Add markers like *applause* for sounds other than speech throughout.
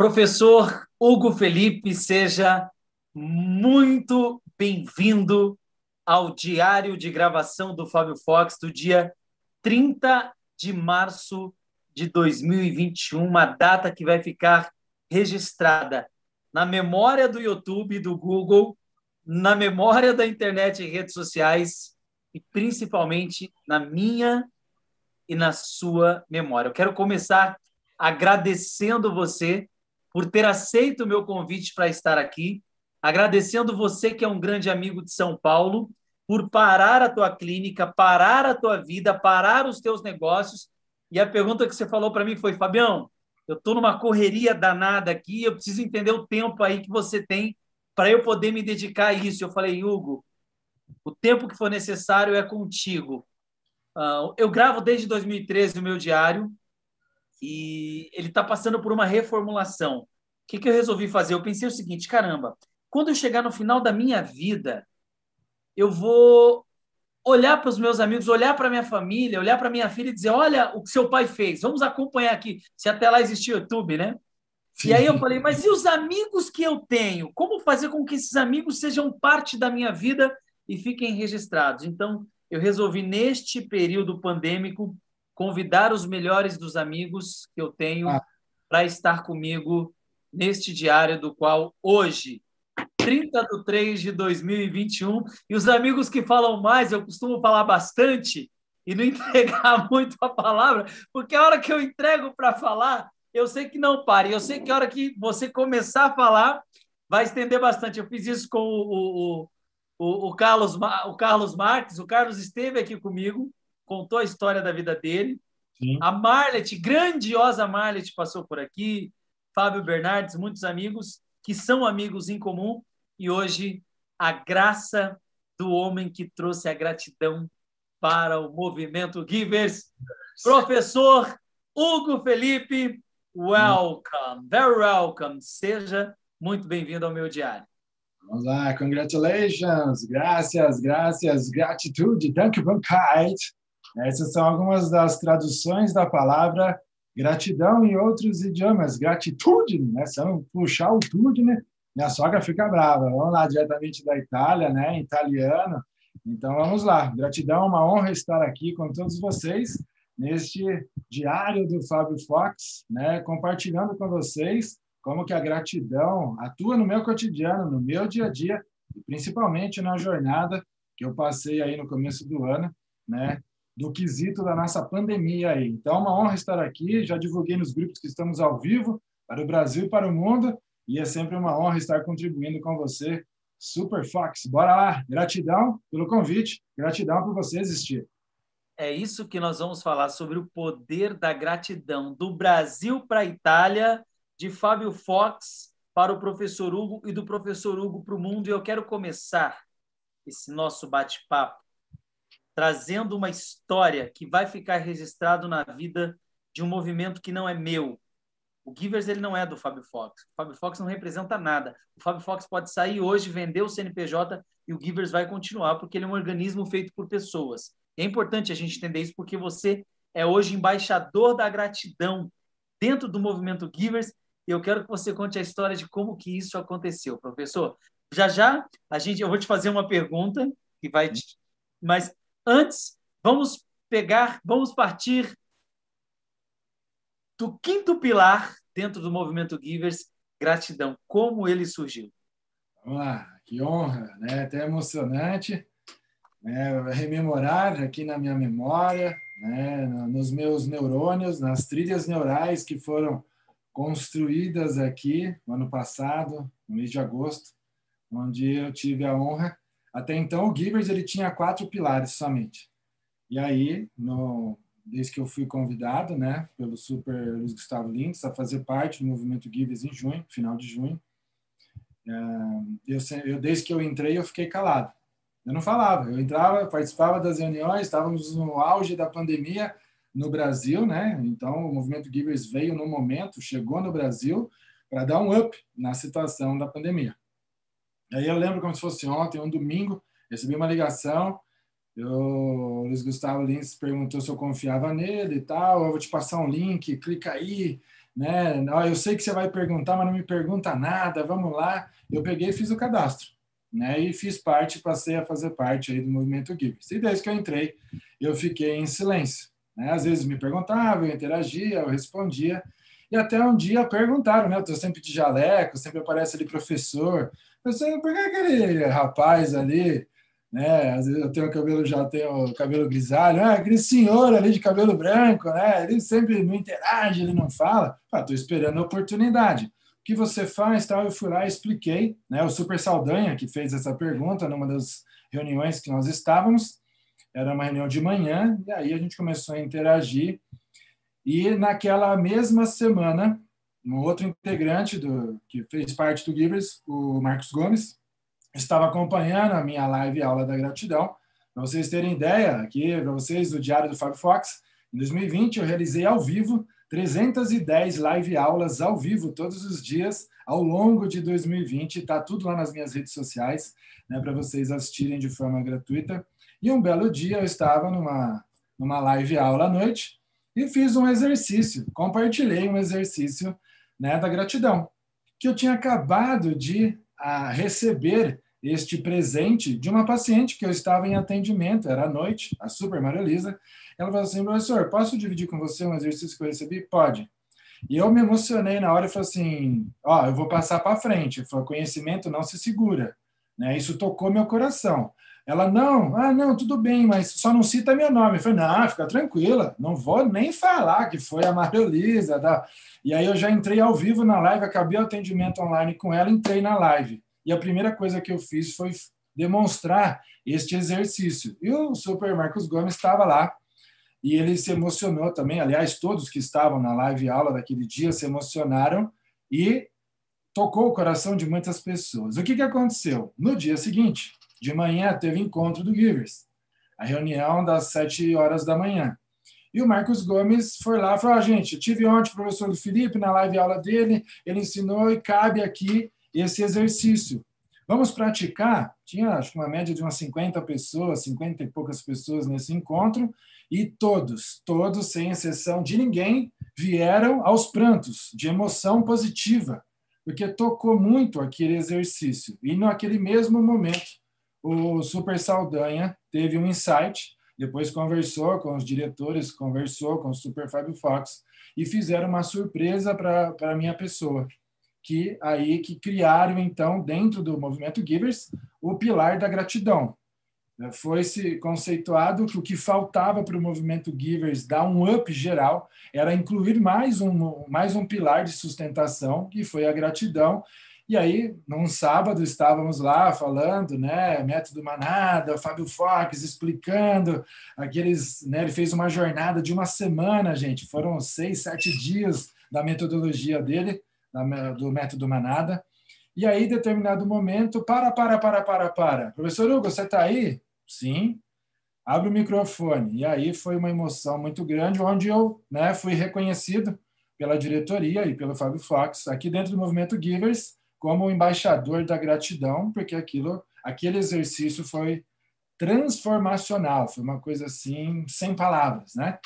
Professor Hugo Felipe, seja muito bem-vindo ao diário de gravação do Fábio Fox do dia 30 de março de 2021, uma data que vai ficar registrada na memória do YouTube, do Google, na memória da internet e redes sociais e principalmente na minha e na sua memória. Eu quero começar agradecendo você por ter aceito o meu convite para estar aqui, agradecendo você que é um grande amigo de São Paulo, por parar a tua clínica, parar a tua vida, parar os teus negócios. E a pergunta que você falou para mim foi, Fabião, eu estou numa correria danada aqui, eu preciso entender o tempo aí que você tem para eu poder me dedicar a isso. Eu falei, Hugo, o tempo que for necessário é contigo. Uh, eu gravo desde 2013 o meu diário e ele está passando por uma reformulação. O que, que eu resolvi fazer? Eu pensei o seguinte: caramba, quando eu chegar no final da minha vida, eu vou olhar para os meus amigos, olhar para minha família, olhar para minha filha e dizer: olha o que seu pai fez, vamos acompanhar aqui. Se até lá existia YouTube, né? Sim. E aí eu falei: mas e os amigos que eu tenho? Como fazer com que esses amigos sejam parte da minha vida e fiquem registrados? Então, eu resolvi, neste período pandêmico, convidar os melhores dos amigos que eu tenho ah. para estar comigo neste diário, do qual hoje, 30 de 3 de 2021, e os amigos que falam mais, eu costumo falar bastante e não *laughs* entregar muito a palavra, porque a hora que eu entrego para falar, eu sei que não pare, eu sei que a hora que você começar a falar, vai estender bastante. Eu fiz isso com o, o o, o, Carlos, o Carlos Marques, o Carlos esteve aqui comigo, contou a história da vida dele. Sim. A Marlet, grandiosa Marlet, passou por aqui. Fábio Bernardes, muitos amigos que são amigos em comum. E hoje, a graça do homem que trouxe a gratidão para o movimento Givers. Professor Hugo Felipe, welcome, very welcome. Seja muito bem-vindo ao meu diário. Vamos lá, congratulations, graças, graças, gratitude, dankbarkeit. Essas são algumas das traduções da palavra gratidão em outros idiomas. Gratitude, né? São puxar o tudo, né? Minha sogra fica brava. Vamos lá, diretamente da Itália, né? Italiano. Então, vamos lá. Gratidão, uma honra estar aqui com todos vocês neste diário do Fábio Fox, né? Compartilhando com vocês como que a gratidão atua no meu cotidiano, no meu dia a dia, e principalmente na jornada que eu passei aí no começo do ano, né, do quesito da nossa pandemia aí. Então, é uma honra estar aqui, já divulguei nos grupos que estamos ao vivo para o Brasil e para o mundo, e é sempre uma honra estar contribuindo com você, Super Fox. Bora lá, gratidão pelo convite, gratidão por você existir. É isso que nós vamos falar sobre o poder da gratidão do Brasil para a Itália de Fábio Fox para o professor Hugo e do professor Hugo para o mundo. E eu quero começar esse nosso bate-papo trazendo uma história que vai ficar registrado na vida de um movimento que não é meu. O Givers ele não é do Fábio Fox. O Fábio Fox não representa nada. O Fábio Fox pode sair hoje, vender o CNPJ e o Givers vai continuar porque ele é um organismo feito por pessoas. É importante a gente entender isso porque você é hoje embaixador da gratidão dentro do movimento Givers e eu quero que você conte a história de como que isso aconteceu, professor. Já já a gente, eu vou te fazer uma pergunta que vai, te... mas antes vamos pegar, vamos partir do quinto pilar dentro do movimento Givers, gratidão. Como ele surgiu? Vamos lá, que honra, né? Até emocionante, né? Rememorar aqui na minha memória, né? Nos meus neurônios, nas trilhas neurais que foram construídas aqui no ano passado, no mês de agosto, onde eu tive a honra. Até então, o Givers ele tinha quatro pilares somente. E aí, no, desde que eu fui convidado, né, pelo Super Luiz Gustavo Lindes a fazer parte do movimento Givers em junho, final de junho, é, eu, eu desde que eu entrei eu fiquei calado. Eu não falava, eu entrava, participava das reuniões, estávamos no auge da pandemia, no Brasil, né? Então, o movimento Givers veio no momento, chegou no Brasil para dar um up na situação da pandemia. Aí eu lembro como se fosse ontem, um domingo, recebi uma ligação, eu, o Luiz Gustavo Lins perguntou se eu confiava nele e tal, eu vou te passar um link, clica aí, né? Eu sei que você vai perguntar, mas não me pergunta nada, vamos lá. Eu peguei e fiz o cadastro, né? E fiz parte, passei a fazer parte aí do movimento Givers. E desde que eu entrei, eu fiquei em silêncio. Né? Às vezes me perguntavam, eu interagia, eu respondia. E até um dia perguntaram, né? Eu estou sempre de jaleco, sempre aparece ali professor. Eu sei, por que aquele rapaz ali né? Às vezes eu tenho cabelo já tenho cabelo grisalho, ah, aquele senhor ali de cabelo branco, né? Ele sempre não interage, ele não fala. Ah, esperando a oportunidade. O que você faz? Tal, eu fui lá e expliquei, né? O Super Saldanha que fez essa pergunta numa das reuniões que nós estávamos, era uma reunião de manhã e aí a gente começou a interagir e naquela mesma semana um outro integrante do que fez parte do Givers, o Marcos Gomes, estava acompanhando a minha live aula da gratidão. Para vocês terem ideia, aqui para vocês do Diário do Fábio Fox, em 2020 eu realizei ao vivo 310 live aulas ao vivo todos os dias ao longo de 2020. Está tudo lá nas minhas redes sociais, né, para vocês assistirem de forma gratuita. E um belo dia eu estava numa, numa live aula à noite e fiz um exercício, compartilhei um exercício né, da gratidão, que eu tinha acabado de a receber este presente de uma paciente que eu estava em atendimento, era à noite, a Super Maria Elisa. Ela falou assim, professor, posso dividir com você um exercício que eu recebi? Pode. E eu me emocionei na hora e falei assim, ó, oh, eu vou passar para frente. Falei, conhecimento não se segura. Né? Isso tocou meu coração. Ela, não, ah, não, tudo bem, mas só não cita meu nome. Eu falei, não, fica tranquila, não vou nem falar que foi a Maria Elisa. E aí eu já entrei ao vivo na live, acabei o atendimento online com ela, entrei na live. E a primeira coisa que eu fiz foi demonstrar este exercício. E o Super Marcos Gomes estava lá e ele se emocionou também. Aliás, todos que estavam na live aula daquele dia se emocionaram e tocou o coração de muitas pessoas. O que, que aconteceu? No dia seguinte, de manhã, teve encontro do Givers, a reunião das sete horas da manhã. E o Marcos Gomes foi lá e falou: ah, gente, tive ontem o professor do Felipe na live aula dele, ele ensinou e cabe aqui esse exercício. Vamos praticar? Tinha acho que uma média de umas 50 pessoas, 50 e poucas pessoas nesse encontro, e todos, todos, sem exceção de ninguém, vieram aos prantos, de emoção positiva, porque tocou muito aquele exercício. E naquele mesmo momento, o Super Saldanha teve um insight, depois conversou com os diretores, conversou com o Super Fábio Fox e fizeram uma surpresa para a minha pessoa, que aí que criaram então dentro do movimento Givers o pilar da gratidão. Foi se conceituado que o que faltava para o movimento Givers dar um up geral era incluir mais um mais um pilar de sustentação, que foi a gratidão, e aí, num sábado, estávamos lá falando, né, método Manada, Fábio Fox explicando aqueles, né, ele fez uma jornada de uma semana, gente, foram seis, sete dias da metodologia dele, do método Manada. E aí, em determinado momento, para, para, para, para, para. Professor Hugo, você está aí? Sim. Abre o microfone. E aí foi uma emoção muito grande, onde eu né, fui reconhecido pela diretoria e pelo Fábio Fox, aqui dentro do movimento Givers, como embaixador da gratidão, porque aquilo, aquele exercício foi transformacional, foi uma coisa assim, sem palavras, né?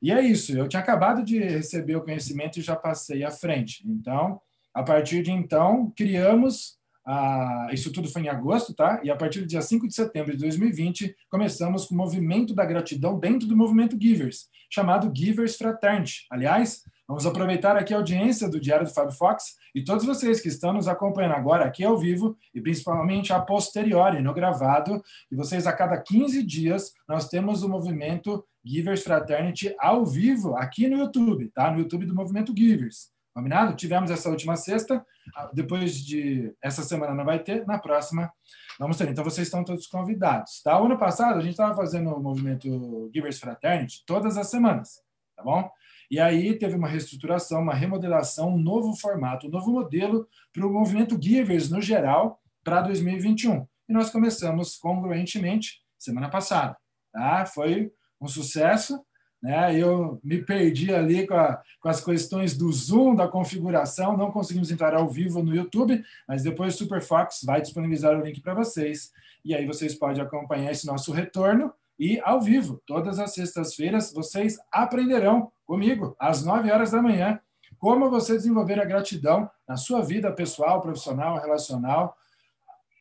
E é isso, eu tinha acabado de receber o conhecimento e já passei à frente. Então, a partir de então, criamos, a, isso tudo foi em agosto, tá? E a partir do dia 5 de setembro de 2020, começamos com o movimento da gratidão dentro do movimento Givers, chamado Givers Fraternity. Aliás, Vamos aproveitar aqui a audiência do Diário do Fábio Fox e todos vocês que estão nos acompanhando agora aqui ao vivo e principalmente a posteriori, no gravado, e vocês a cada 15 dias nós temos o movimento Givers Fraternity ao vivo aqui no YouTube, tá? No YouTube do Movimento Givers. Combinado? Tivemos essa última sexta, ah, depois de essa semana não vai ter, na próxima vamos ter. Então vocês estão todos convidados, tá? O ano passado a gente estava fazendo o movimento Givers Fraternity todas as semanas, tá bom? E aí teve uma reestruturação, uma remodelação, um novo formato, um novo modelo para o movimento Givers no geral para 2021. E nós começamos congruentemente semana passada. Tá? Foi um sucesso. Né? Eu me perdi ali com, a, com, as questões do Zoom, da configuração, não conseguimos entrar ao vivo no YouTube, mas depois o Superfox vai disponibilizar o link para vocês. E aí vocês podem acompanhar esse nosso retorno e ao vivo, todas as sextas-feiras, vocês aprenderão comigo, às 9 horas da manhã, como você desenvolver a gratidão na sua vida pessoal, profissional, relacional,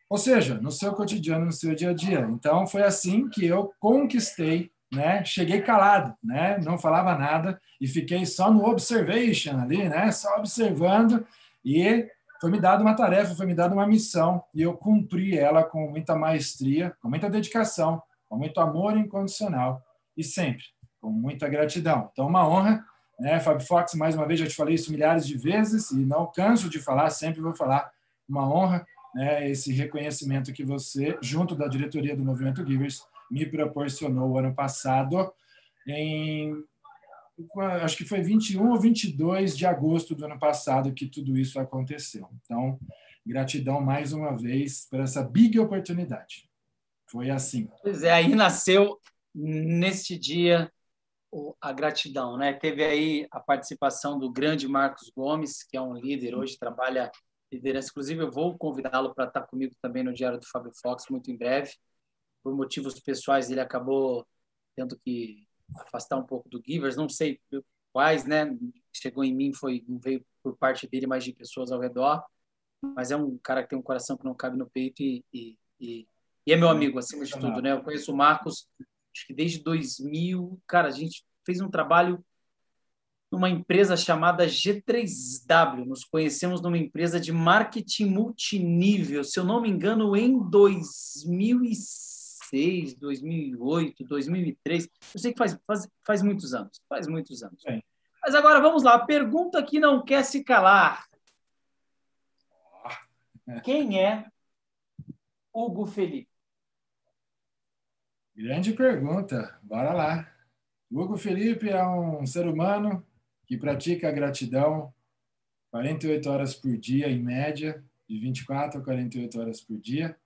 ou seja, no seu cotidiano, no seu dia a dia. Então, foi assim que eu conquistei, né? Cheguei calado, né? Não falava nada e fiquei só no observation ali, né? Só observando e foi me dada uma tarefa, foi me dada uma missão e eu cumpri ela com muita maestria, com muita dedicação, com muito amor incondicional e sempre com muita gratidão. Então, uma honra, né? Fábio Fox, mais uma vez, já te falei isso milhares de vezes e não canso de falar, sempre vou falar. Uma honra né, esse reconhecimento que você, junto da diretoria do Movimento Givers, me proporcionou ano passado, em acho que foi 21 ou 22 de agosto do ano passado que tudo isso aconteceu. Então, gratidão mais uma vez por essa big oportunidade. Foi assim. Pois é, aí nasceu neste dia a gratidão, né? Teve aí a participação do grande Marcos Gomes, que é um líder hoje trabalha liderança. Inclusive, eu vou convidá-lo para estar comigo também no Diário do Fábio Fox muito em breve. Por motivos pessoais, ele acabou tendo que afastar um pouco do Givers, não sei quais, né? Chegou em mim, foi não veio por parte dele, mas de pessoas ao redor. Mas é um cara que tem um coração que não cabe no peito e, e, e, e é meu amigo, acima de tudo, né? Eu conheço o Marcos, acho que desde 2000, cara, a gente fez um trabalho numa empresa chamada G3W. Nos conhecemos numa empresa de marketing multinível, se eu não me engano, em 2006, 2008, 2003. Eu sei que faz, faz, faz muitos anos, faz muitos anos. Sim. Mas agora vamos lá, a pergunta que não quer se calar. Quem é Hugo Felipe? Grande pergunta, bora lá. Hugo Felipe é um ser humano que pratica a gratidão 48 horas por dia, em média, de 24 a 48 horas por dia.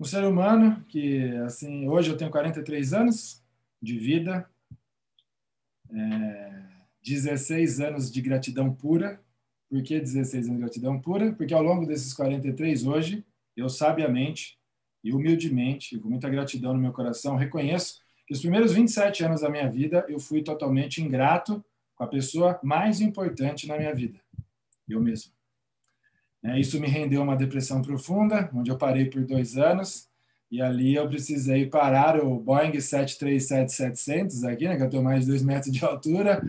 Um ser humano que, assim, hoje eu tenho 43 anos de vida, é, 16 anos de gratidão pura. Por que 16 anos de gratidão pura? Porque ao longo desses 43 hoje, eu sabiamente e humildemente, com muita gratidão no meu coração, reconheço que os primeiros 27 anos da minha vida eu fui totalmente ingrato com a pessoa mais importante na minha vida, eu mesmo. É, isso me rendeu uma depressão profunda, onde eu parei por dois anos, e ali eu precisei parar o Boeing 737-700 aqui, né, que eu tenho mais de dois metros de altura,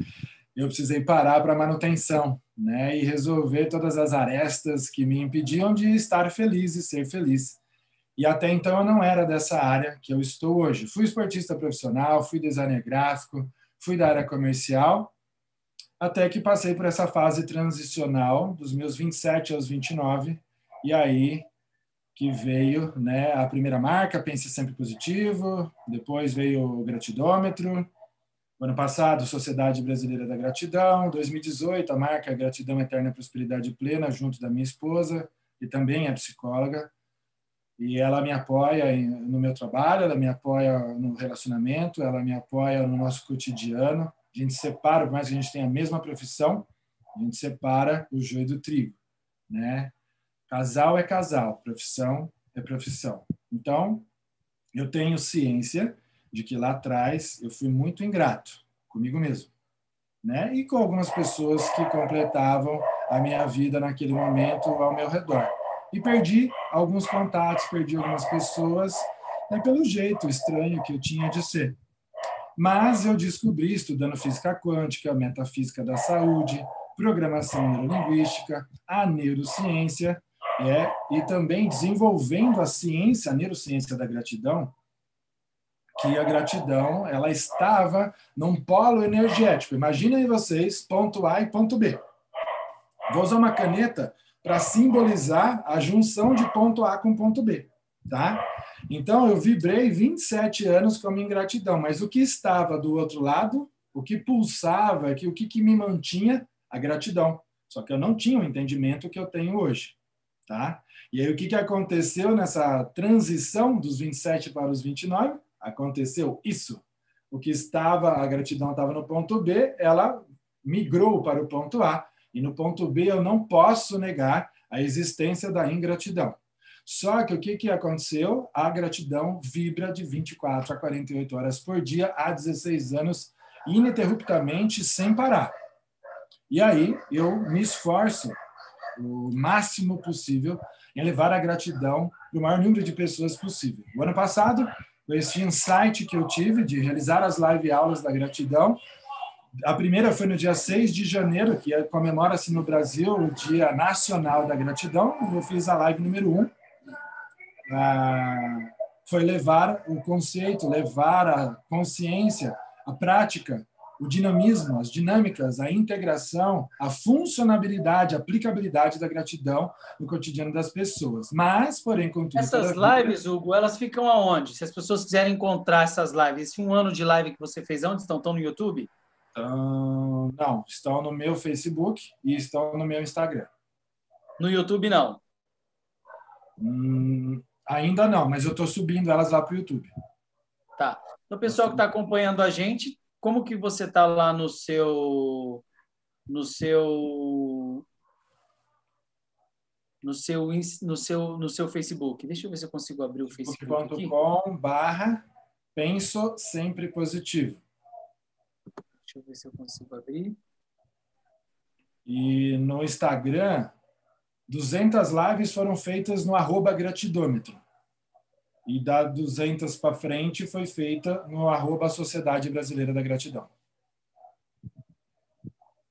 eu precisei parar para manutenção, né, e resolver todas as arestas que me impediam de estar feliz e ser feliz. E até então eu não era dessa área que eu estou hoje. Fui esportista profissional, fui designer gráfico, fui da área comercial, até que passei por essa fase transicional dos meus 27 aos 29, e aí que veio né, a primeira marca, Pense Sempre Positivo, depois veio o Gratidômetro, ano passado, Sociedade Brasileira da Gratidão, 2018, a marca Gratidão Eterna Prosperidade Plena, junto da minha esposa, e também é psicóloga, e ela me apoia no meu trabalho, ela me apoia no relacionamento, ela me apoia no nosso cotidiano. A gente separa, por mais que a gente tenha a mesma profissão, a gente separa o joio do trigo, né? Casal é casal, profissão é profissão. Então, eu tenho ciência de que lá atrás eu fui muito ingrato comigo mesmo, né? E com algumas pessoas que completavam a minha vida naquele momento ao meu redor e perdi alguns contatos, perdi algumas pessoas, né, pelo jeito estranho que eu tinha de ser. Mas eu descobri, estudando física quântica, metafísica da saúde, programação neurolinguística, a neurociência, é, e também desenvolvendo a ciência, a neurociência da gratidão, que a gratidão ela estava num polo energético. Imaginem vocês, ponto A e ponto B. Vou usar uma caneta para simbolizar a junção de ponto A com ponto B, tá? Então eu vibrei 27 anos com a minha ingratidão, mas o que estava do outro lado, o que pulsava, o que, que me mantinha, a gratidão. Só que eu não tinha o entendimento que eu tenho hoje, tá? E aí o que, que aconteceu nessa transição dos 27 para os 29? Aconteceu isso. O que estava, a gratidão estava no ponto B, ela migrou para o ponto A e no ponto B, eu não posso negar a existência da ingratidão. Só que o que, que aconteceu? A gratidão vibra de 24 a 48 horas por dia há 16 anos, ininterruptamente, sem parar. E aí eu me esforço o máximo possível em levar a gratidão para o maior número de pessoas possível. O ano passado, com esse insight que eu tive de realizar as live aulas da gratidão, a primeira foi no dia 6 de janeiro, que comemora-se no Brasil o Dia Nacional da Gratidão. Eu fiz a live número 1. Ah, foi levar o conceito, levar a consciência, a prática, o dinamismo, as dinâmicas, a integração, a funcionabilidade, a aplicabilidade da gratidão no cotidiano das pessoas. Mas, porém, contudo... Essas lives, Hugo, elas ficam aonde? Se as pessoas quiserem encontrar essas lives, esse um ano de live que você fez, onde estão? Estão no YouTube? Então, não, estão no meu Facebook e estão no meu Instagram. No YouTube, não? Hum, ainda não, mas eu estou subindo elas lá para o YouTube. Tá. Então, o pessoal que está acompanhando a gente, como que você está lá no seu no seu no seu no seu no seu Facebook. Deixa eu ver se eu consigo abrir o Facebook aqui. barra penso sempre positivo. Deixa eu ver se eu consigo abrir. E no Instagram, 200 lives foram feitas no arroba gratidômetro. E da 200 para frente foi feita no arroba Sociedade Brasileira da Gratidão.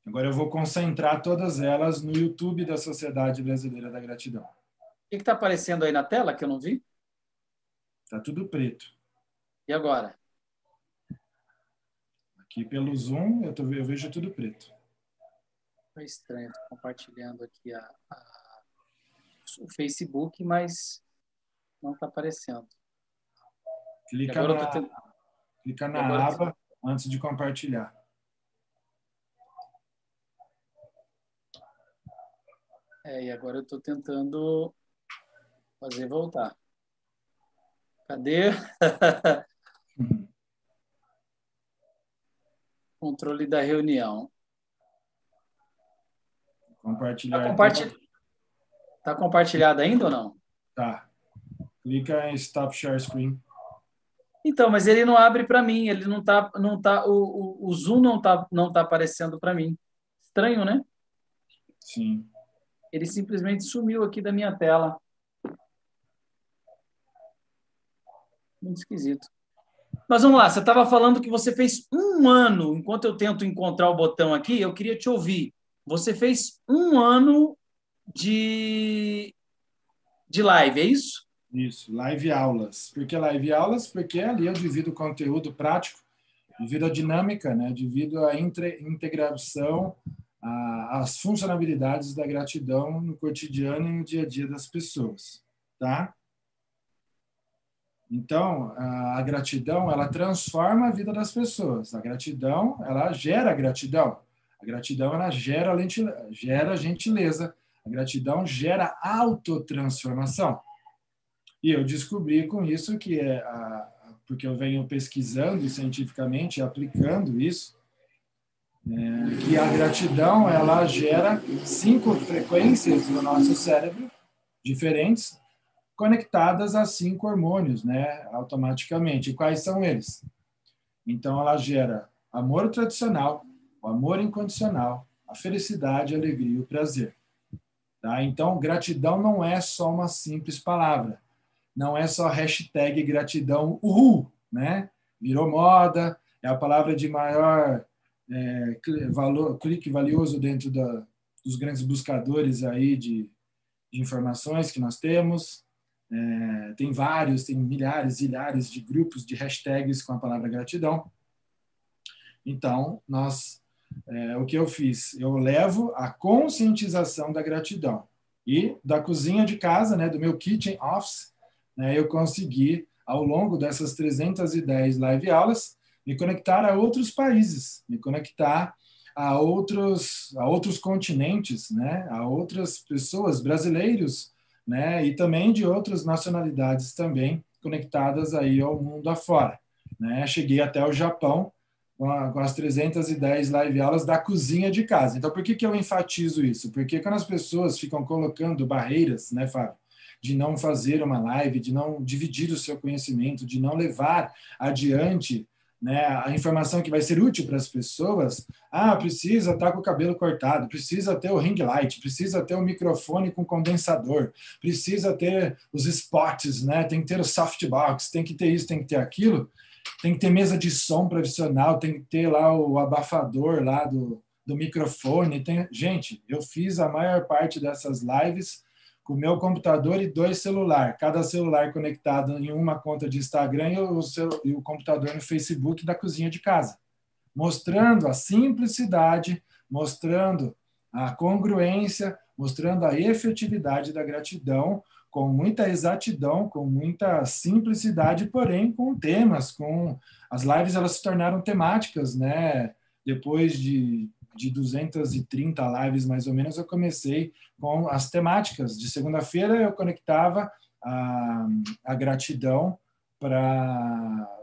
Agora eu vou concentrar todas elas no YouTube da Sociedade Brasileira da Gratidão. O que está aparecendo aí na tela que eu não vi? Está tudo preto. E agora? Aqui pelo Zoom eu, tô, eu vejo tudo preto. Foi estranho, estou compartilhando aqui a, a, o Facebook, mas não está aparecendo. Clica na, tendo... clica na aba antes de compartilhar. É, e agora eu estou tentando fazer voltar. Cadê? Controle da reunião. Compartilhar. Está compartilhado, tá compartilhado ainda ou não? Tá. Clica em Stop Share Screen. Então, mas ele não abre para mim, ele não tá, não tá, o, o, o Zoom não tá, não tá aparecendo para mim. Estranho, né? Sim. Ele simplesmente sumiu aqui da minha tela. Muito esquisito. Mas vamos lá, você estava falando que você fez um ano, enquanto eu tento encontrar o botão aqui, eu queria te ouvir. Você fez um ano de, de live, é isso? Isso, live aulas. Por que live aulas? Porque ali eu divido o conteúdo prático, devido à dinâmica, né? devido à integração, às funcionalidades da gratidão no cotidiano e no dia a dia das pessoas. Tá? Então, a gratidão, ela transforma a vida das pessoas. A gratidão, ela gera gratidão. A gratidão, ela gera, gera gentileza. A gratidão gera autotransformação. E eu descobri com isso que é a, porque eu venho pesquisando cientificamente, aplicando isso, é, que a gratidão ela gera cinco frequências no nosso cérebro diferentes, conectadas a cinco hormônios, né, automaticamente. E quais são eles? Então ela gera amor tradicional, o amor incondicional, a felicidade, a alegria e o prazer. Tá? Então, gratidão não é só uma simples palavra não é só hashtag gratidão, uhul, né? Virou moda, é a palavra de maior é, valor, clique valioso dentro da, dos grandes buscadores aí de, de informações que nós temos. É, tem vários, tem milhares, milhares de grupos de hashtags com a palavra gratidão. Então, nós, é, o que eu fiz? Eu levo a conscientização da gratidão e da cozinha de casa, né, do meu kitchen office, né, eu consegui, ao longo dessas 310 live aulas, me conectar a outros países, me conectar a outros, a outros continentes, né, a outras pessoas, brasileiros, né, e também de outras nacionalidades também conectadas aí ao mundo afora. Né? Cheguei até o Japão com, as 310 live aulas da cozinha de casa. Então, por que, que eu enfatizo isso? Porque quando as pessoas ficam colocando barreiras, né, Fábio, de não fazer uma live, de não dividir o seu conhecimento, de não levar adiante né, a informação que vai ser útil para as pessoas, ah, precisa estar tá com o cabelo cortado, precisa ter o ring light, precisa ter o microfone com condensador, precisa ter os spots, né, tem que ter o softbox, tem que ter isso, tem que ter aquilo, tem que ter mesa de som profissional, tem que ter lá o abafador lá do, do microfone. Tem... Gente, eu fiz a maior parte dessas lives com o meu computador e dois celulares, cada celular conectado em uma conta de Instagram e o, seu, e o computador no Facebook da cozinha de casa, mostrando a simplicidade, mostrando a congruência, mostrando a efetividade da gratidão, com muita exatidão, com muita simplicidade, porém com temas, com as lives elas se tornaram temáticas, né? Depois de de 230 lives mais ou menos, eu comecei com as temáticas. De segunda-feira eu conectava a, a gratidão para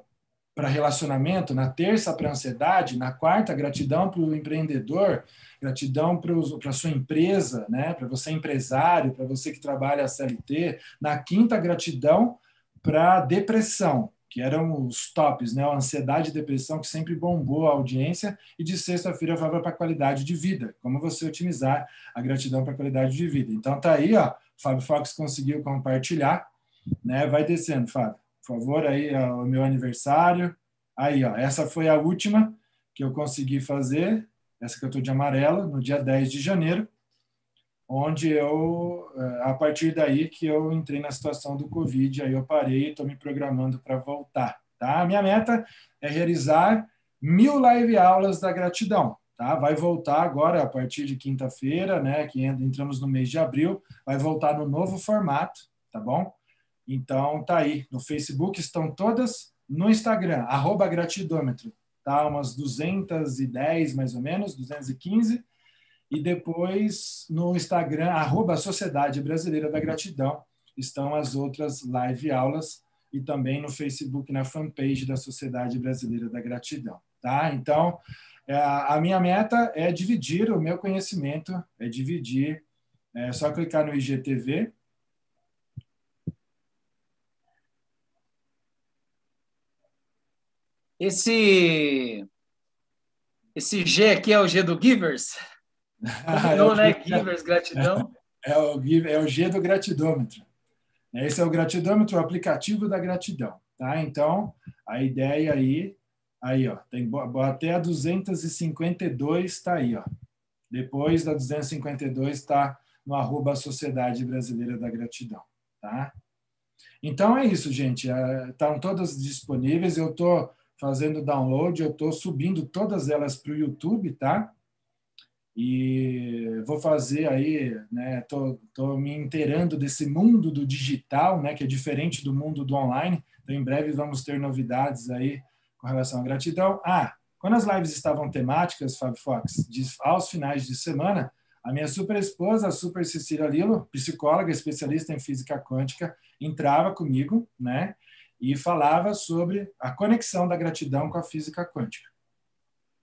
para relacionamento, na terça para ansiedade, na quarta gratidão para o empreendedor, gratidão para a sua empresa, né? para você empresário, para você que trabalha a CLT, na quinta gratidão para depressão, que eram os tops, né? A ansiedade e depressão que sempre bombou a audiência e de sexta-feira falava para qualidade de vida, como você otimizar a gratidão para qualidade de vida. Então tá aí, ó, Fábio Fox conseguiu compartilhar, né? Vai descendo, Fábio. Por favor, aí ó, o meu aniversário. Aí, ó, essa foi a última que eu consegui fazer, essa que eu tô de amarelo, no dia 10 de janeiro onde eu, eh, a partir daí que eu entrei na situação do Covid, aí eu parei e estou me programando para voltar. Tá? A minha meta é realizar mil live aulas da gratidão. Tá? Vai voltar agora a partir de quinta-feira, né? Que entramos no mês de abril, vai voltar no novo formato, tá bom? Então tá aí. No Facebook estão todas, no Instagram, arroba gratidômetro, tá? Umas 210 mais ou menos, 215 e depois no Instagram, arroba Sociedade Brasileira da Gratidão, estão as outras live aulas e também no Facebook, na fanpage da Sociedade Brasileira da Gratidão. Tá? Então, é, a minha meta é dividir o meu conhecimento, é dividir, é só clicar no IGTV. Esse, esse G aqui é o G do Givers? *laughs* Combinou, é né? Givers, gratidão. *laughs* É o, é o G do gratidômetro. Esse é o gratidômetro, o aplicativo da gratidão. Tá? Então, a ideia aí, aí, ó, tem até a 252 está aí, ó. Depois da 252 está no arroba Sociedade Brasileira da Gratidão, tá? Então é isso, gente. Estão é, todas disponíveis. Eu estou fazendo download, eu estou subindo todas elas para o YouTube, tá? E vou fazer aí, né, tô, tô me inteirando desse mundo do digital, né, que é diferente do mundo do online. Então, em breve vamos ter novidades aí com relação à gratidão. Ah, quando as lives estavam temáticas, Fábio Fox, de, aos finais de semana, a minha super esposa, a super Cecília Lilo, psicóloga, especialista em física quântica, entrava comigo, né, e falava sobre a conexão da gratidão com a física quântica.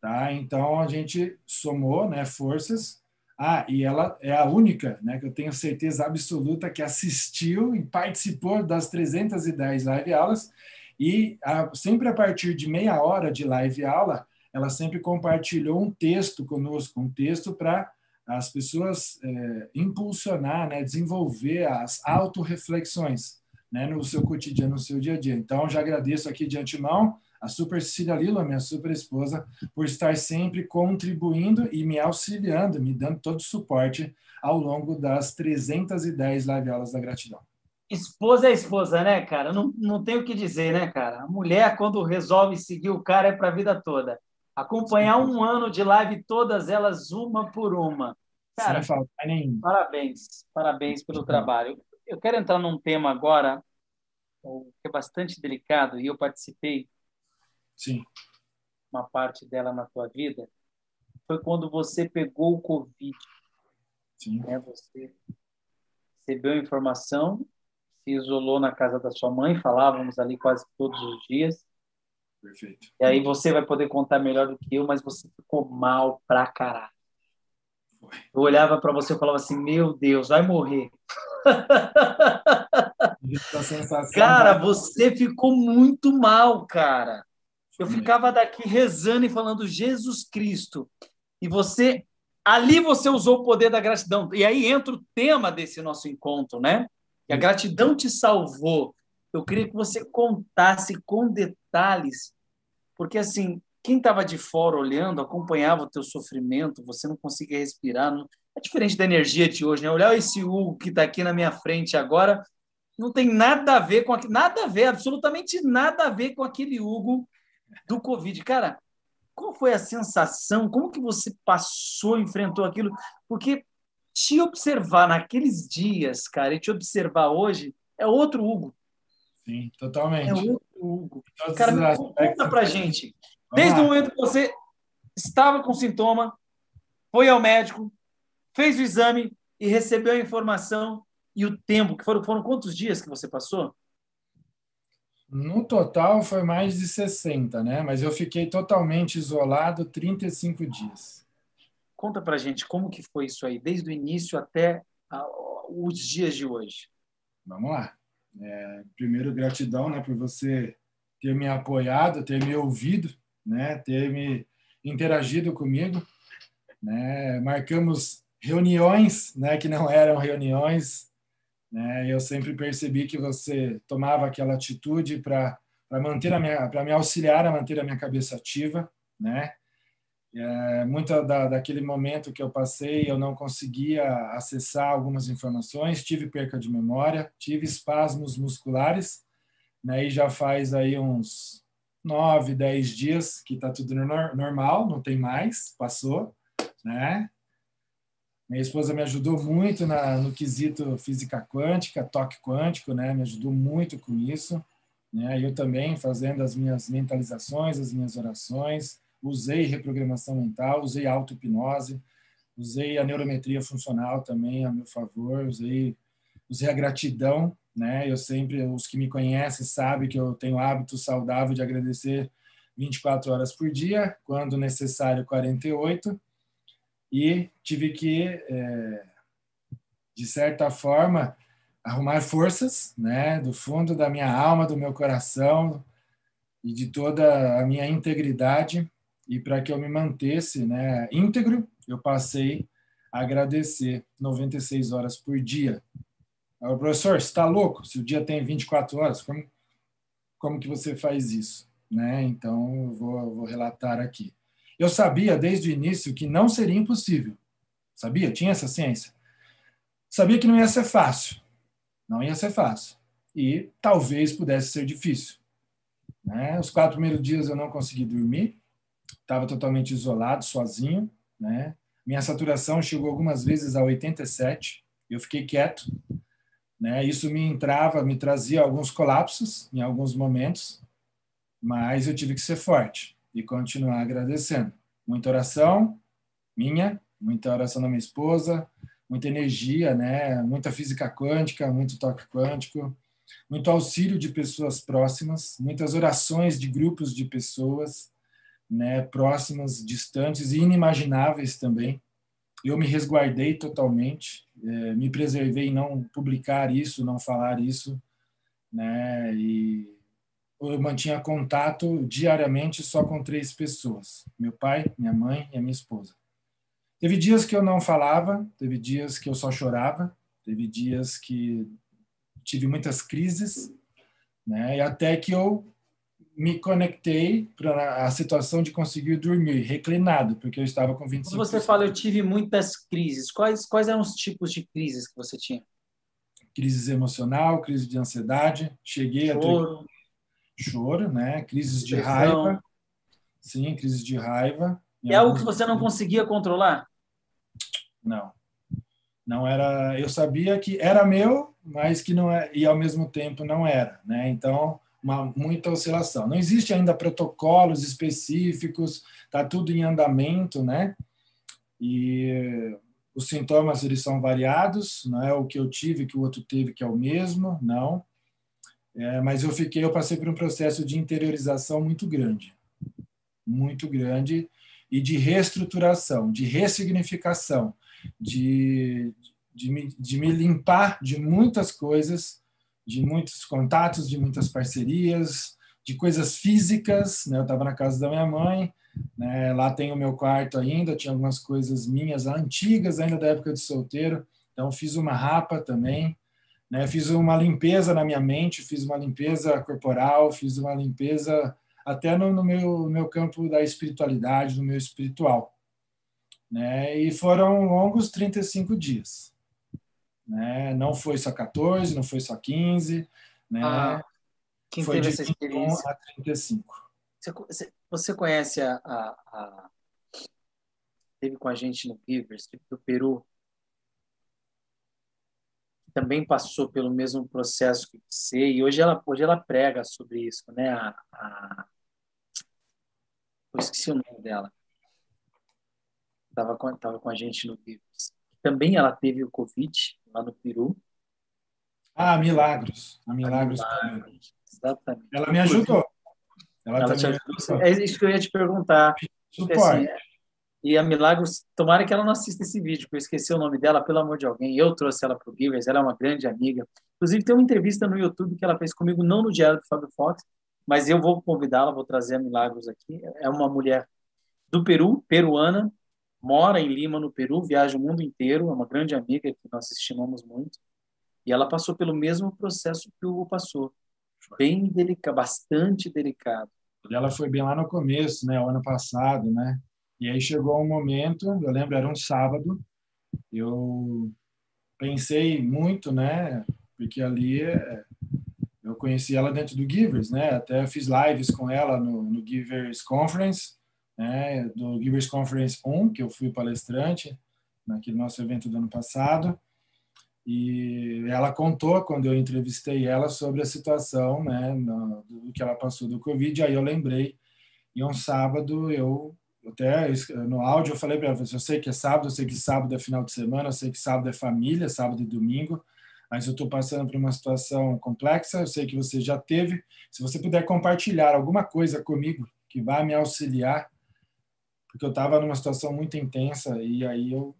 Tá? Então a gente somou né, forças. Ah, e ela é a única, né, que eu tenho certeza absoluta que assistiu e participou das 310 live aulas e a, sempre a partir de meia hora de live aula, ela sempre compartilhou um texto conosco, um texto para as pessoas é, impulsionar, né, desenvolver as autorreflexões né, no seu cotidiano, no seu dia a dia. Então, já agradeço aqui de antemão a Super Cecília Lila, minha super esposa, por estar sempre contribuindo e me auxiliando, me dando todo o suporte ao longo das 310 live aulas da gratidão. Esposa é esposa, né, cara? Não, não tem o que dizer, né, cara? A mulher, quando resolve seguir o cara, é para a vida toda. Acompanhar Sim. um ano de live, todas elas, uma por uma. Cara, Sem nem... parabéns, parabéns pelo trabalho. Eu quero entrar num tema agora que é bastante delicado e eu participei Sim. Uma parte dela na tua vida foi quando você pegou o Covid. Sim. Né? Você recebeu informação, se isolou na casa da sua mãe, falávamos ali quase todos os dias. Perfeito. E aí você vai poder contar melhor do que eu, mas você ficou mal pra caralho. Foi. Eu olhava para você e falava assim: Meu Deus, vai morrer. cara, você ficou muito mal, cara. Eu ficava daqui rezando e falando Jesus Cristo. E você, ali você usou o poder da gratidão. E aí entra o tema desse nosso encontro, né? Que a gratidão te salvou. Eu queria que você contasse com detalhes, porque assim, quem estava de fora olhando, acompanhava o teu sofrimento, você não conseguia respirar. Não... É diferente da energia de hoje, né? Olhar esse Hugo que está aqui na minha frente agora, não tem nada a ver com nada a ver, absolutamente nada a ver com aquele Hugo do Covid. Cara, qual foi a sensação? Como que você passou, enfrentou aquilo? Porque te observar naqueles dias, cara, e te observar hoje é outro Hugo. Sim, totalmente. É outro Hugo. Cara, conta pra gente. Desde o momento que você estava com sintoma, foi ao médico, fez o exame e recebeu a informação e o tempo, que foram, foram quantos dias que você passou? No total foi mais de 60, né? Mas eu fiquei totalmente isolado 35 dias. Conta pra gente como que foi isso aí, desde o início até os dias de hoje. Vamos lá. É, primeiro, gratidão né, por você ter me apoiado, ter me ouvido, né, ter me interagido comigo. Né? Marcamos reuniões né, que não eram reuniões, né? Eu sempre percebi que você tomava aquela atitude para manter a minha, para me auxiliar a manter a minha cabeça ativa, né? É, muita da, daquele momento que eu passei, eu não conseguia acessar algumas informações, tive perca de memória, tive espasmos musculares, né? E já faz aí uns nove, dez dias que está tudo normal, não tem mais, passou, né? Minha esposa me ajudou muito na, no quesito física quântica, toque quântico, né? Me ajudou muito com isso. Né? Eu também fazendo as minhas mentalizações, as minhas orações, usei reprogramação mental, usei auto-hipnose, usei a neurometria funcional também a meu favor, usei, usei a gratidão, né? Eu sempre, os que me conhecem sabem que eu tenho hábito saudável de agradecer 24 horas por dia, quando necessário 48 e tive que, é, de certa forma, arrumar forças, né, do fundo da minha alma, do meu coração e de toda a minha integridade e para que eu me mantesse, né, íntegro, eu passei a agradecer 96 horas por dia. O professor, você está louco? Se o dia tem 24 horas, como, como que você faz isso? Né? Então, eu vou, vou relatar aqui. Eu sabia desde o início que não seria impossível. Sabia? Tinha essa ciência. Sabia que não ia ser fácil. Não ia ser fácil. E talvez pudesse ser difícil. Né? Os quatro primeiros dias eu não consegui dormir. Estava totalmente isolado, sozinho. Né? Minha saturação chegou algumas vezes a 87. Eu fiquei quieto. Né? Isso me entrava, me trazia alguns colapsos em alguns momentos, mas eu tive que ser forte e continuar agradecendo. Muita oração minha, muita oração da minha esposa, muita energia, né? Muita física quântica, muito toque quântico, muito auxílio de pessoas próximas, muitas orações de grupos de pessoas, né? Próximas, distantes e inimagináveis também. Eu me resguardei totalmente, é, me preservei em não publicar isso, não falar isso, né? E eu mantinha contato diariamente só com três pessoas: meu pai, minha mãe e a minha esposa. Teve dias que eu não falava, teve dias que eu só chorava, teve dias que tive muitas crises, né? E até que eu me conectei para a situação de conseguir dormir reclinado, porque eu estava com 25 Quando você fala eu tive muitas crises, quais quais eram os tipos de crises que você tinha? Crises emocional, crise de ansiedade, cheguei Choro. a ter choro, né? Crises de raiva. Sim, crises de raiva. É algo que você não conseguia controlar? Não. Não era, eu sabia que era meu, mas que não é e ao mesmo tempo não era, né? Então, uma muita oscilação. Não existe ainda protocolos específicos, tá tudo em andamento, né? E os sintomas eles são variados, não é o que eu tive que o outro teve que é o mesmo, não. É, mas eu fiquei, eu passei por um processo de interiorização muito grande, muito grande e de reestruturação, de ressignificação, de, de, me, de me limpar de muitas coisas, de muitos contatos, de muitas parcerias, de coisas físicas, né? Eu estava na casa da minha mãe, né? Lá tem o meu quarto ainda, tinha algumas coisas minhas antigas ainda da época de solteiro, então fiz uma rapa também, né? Fiz uma limpeza na minha mente, fiz uma limpeza corporal, fiz uma limpeza até no, no meu, meu campo da espiritualidade, no meu espiritual. Né? E foram longos 35 dias. Né? Não foi só 14, não foi só 15, né? Ah, quem foi teve de essa experiência? a 35. Você, você conhece a, a, a, Teve com a gente no Givers, do Peru, também passou pelo mesmo processo que você, e hoje ela, hoje ela prega sobre isso, né? A, a... Eu esqueci o nome dela. Estava com, tava com a gente no Vivos. Também ela teve o Covid lá no Peru. Ah, Milagros. A Milagros, a Milagros Exatamente. Ela me ajudou. Ela, ela te ajudou. É isso que eu ia te perguntar. Suporte. Assim, e a Milagros, tomara que ela não assista esse vídeo, porque eu esqueci o nome dela, pelo amor de alguém. Eu trouxe ela para o Givers, ela é uma grande amiga. Inclusive, tem uma entrevista no YouTube que ela fez comigo, não no Diário do Fábio Fox, mas eu vou convidá-la, vou trazer a Milagros aqui. É uma mulher do Peru, peruana, mora em Lima, no Peru, viaja o mundo inteiro, é uma grande amiga que nós estimamos muito. E ela passou pelo mesmo processo que o Hugo passou. Bem delicado, bastante delicado. Ela foi bem lá no começo, né, o ano passado, né? E aí chegou um momento, eu lembro, era um sábado, eu pensei muito, né? Porque ali é, eu conheci ela dentro do Givers, né? Até fiz lives com ela no, no Givers Conference, né? Do Givers Conference 1, que eu fui palestrante naquele nosso evento do ano passado. E ela contou quando eu entrevistei ela sobre a situação, né, no, do que ela passou do Covid. Aí eu lembrei. E um sábado eu até no áudio eu falei para ela, eu sei que é sábado, eu sei que sábado é final de semana, eu sei que sábado é família, sábado e domingo, mas eu estou passando por uma situação complexa, eu sei que você já teve. Se você puder compartilhar alguma coisa comigo que vá me auxiliar, porque eu estava numa situação muito intensa e aí eu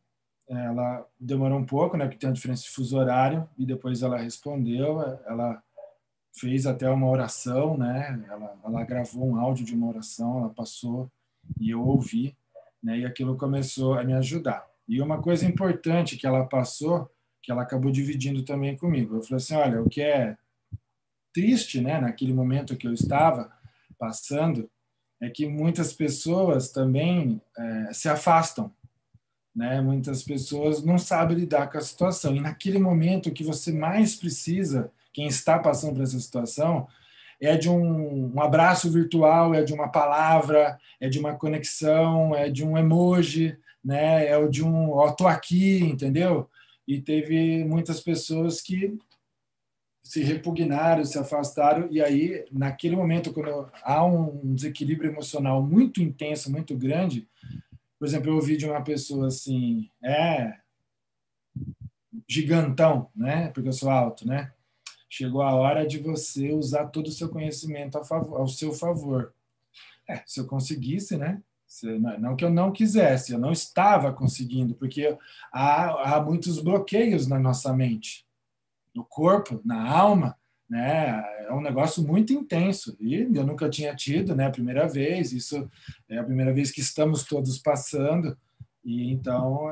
ela demorou um pouco, né, porque tem uma diferença de fuso horário, e depois ela respondeu, ela fez até uma oração, né, ela, ela gravou um áudio de uma oração, ela passou e eu ouvi, né, e aquilo começou a me ajudar. E uma coisa importante que ela passou, que ela acabou dividindo também comigo, eu falei assim, olha, o que é triste, né, naquele momento que eu estava passando, é que muitas pessoas também é, se afastam, né? Muitas pessoas não sabem lidar com a situação e naquele momento que você mais precisa, quem está passando por essa situação, é de um, um, abraço virtual, é de uma palavra, é de uma conexão, é de um emoji, né? É de um, ó, tô aqui, entendeu? E teve muitas pessoas que se repugnaram, se afastaram, e aí, naquele momento, quando há um desequilíbrio emocional muito intenso, muito grande, por exemplo, eu ouvi de uma pessoa assim, é gigantão, né? Porque eu sou alto, né? Chegou a hora de você usar todo o seu conhecimento a favor, ao seu favor. É, se eu conseguisse, né? Se, não que eu não quisesse, eu não estava conseguindo, porque há, há muitos bloqueios na nossa mente, no corpo, na alma, né? É um negócio muito intenso e eu nunca tinha tido, né? A primeira vez, isso é a primeira vez que estamos todos passando e então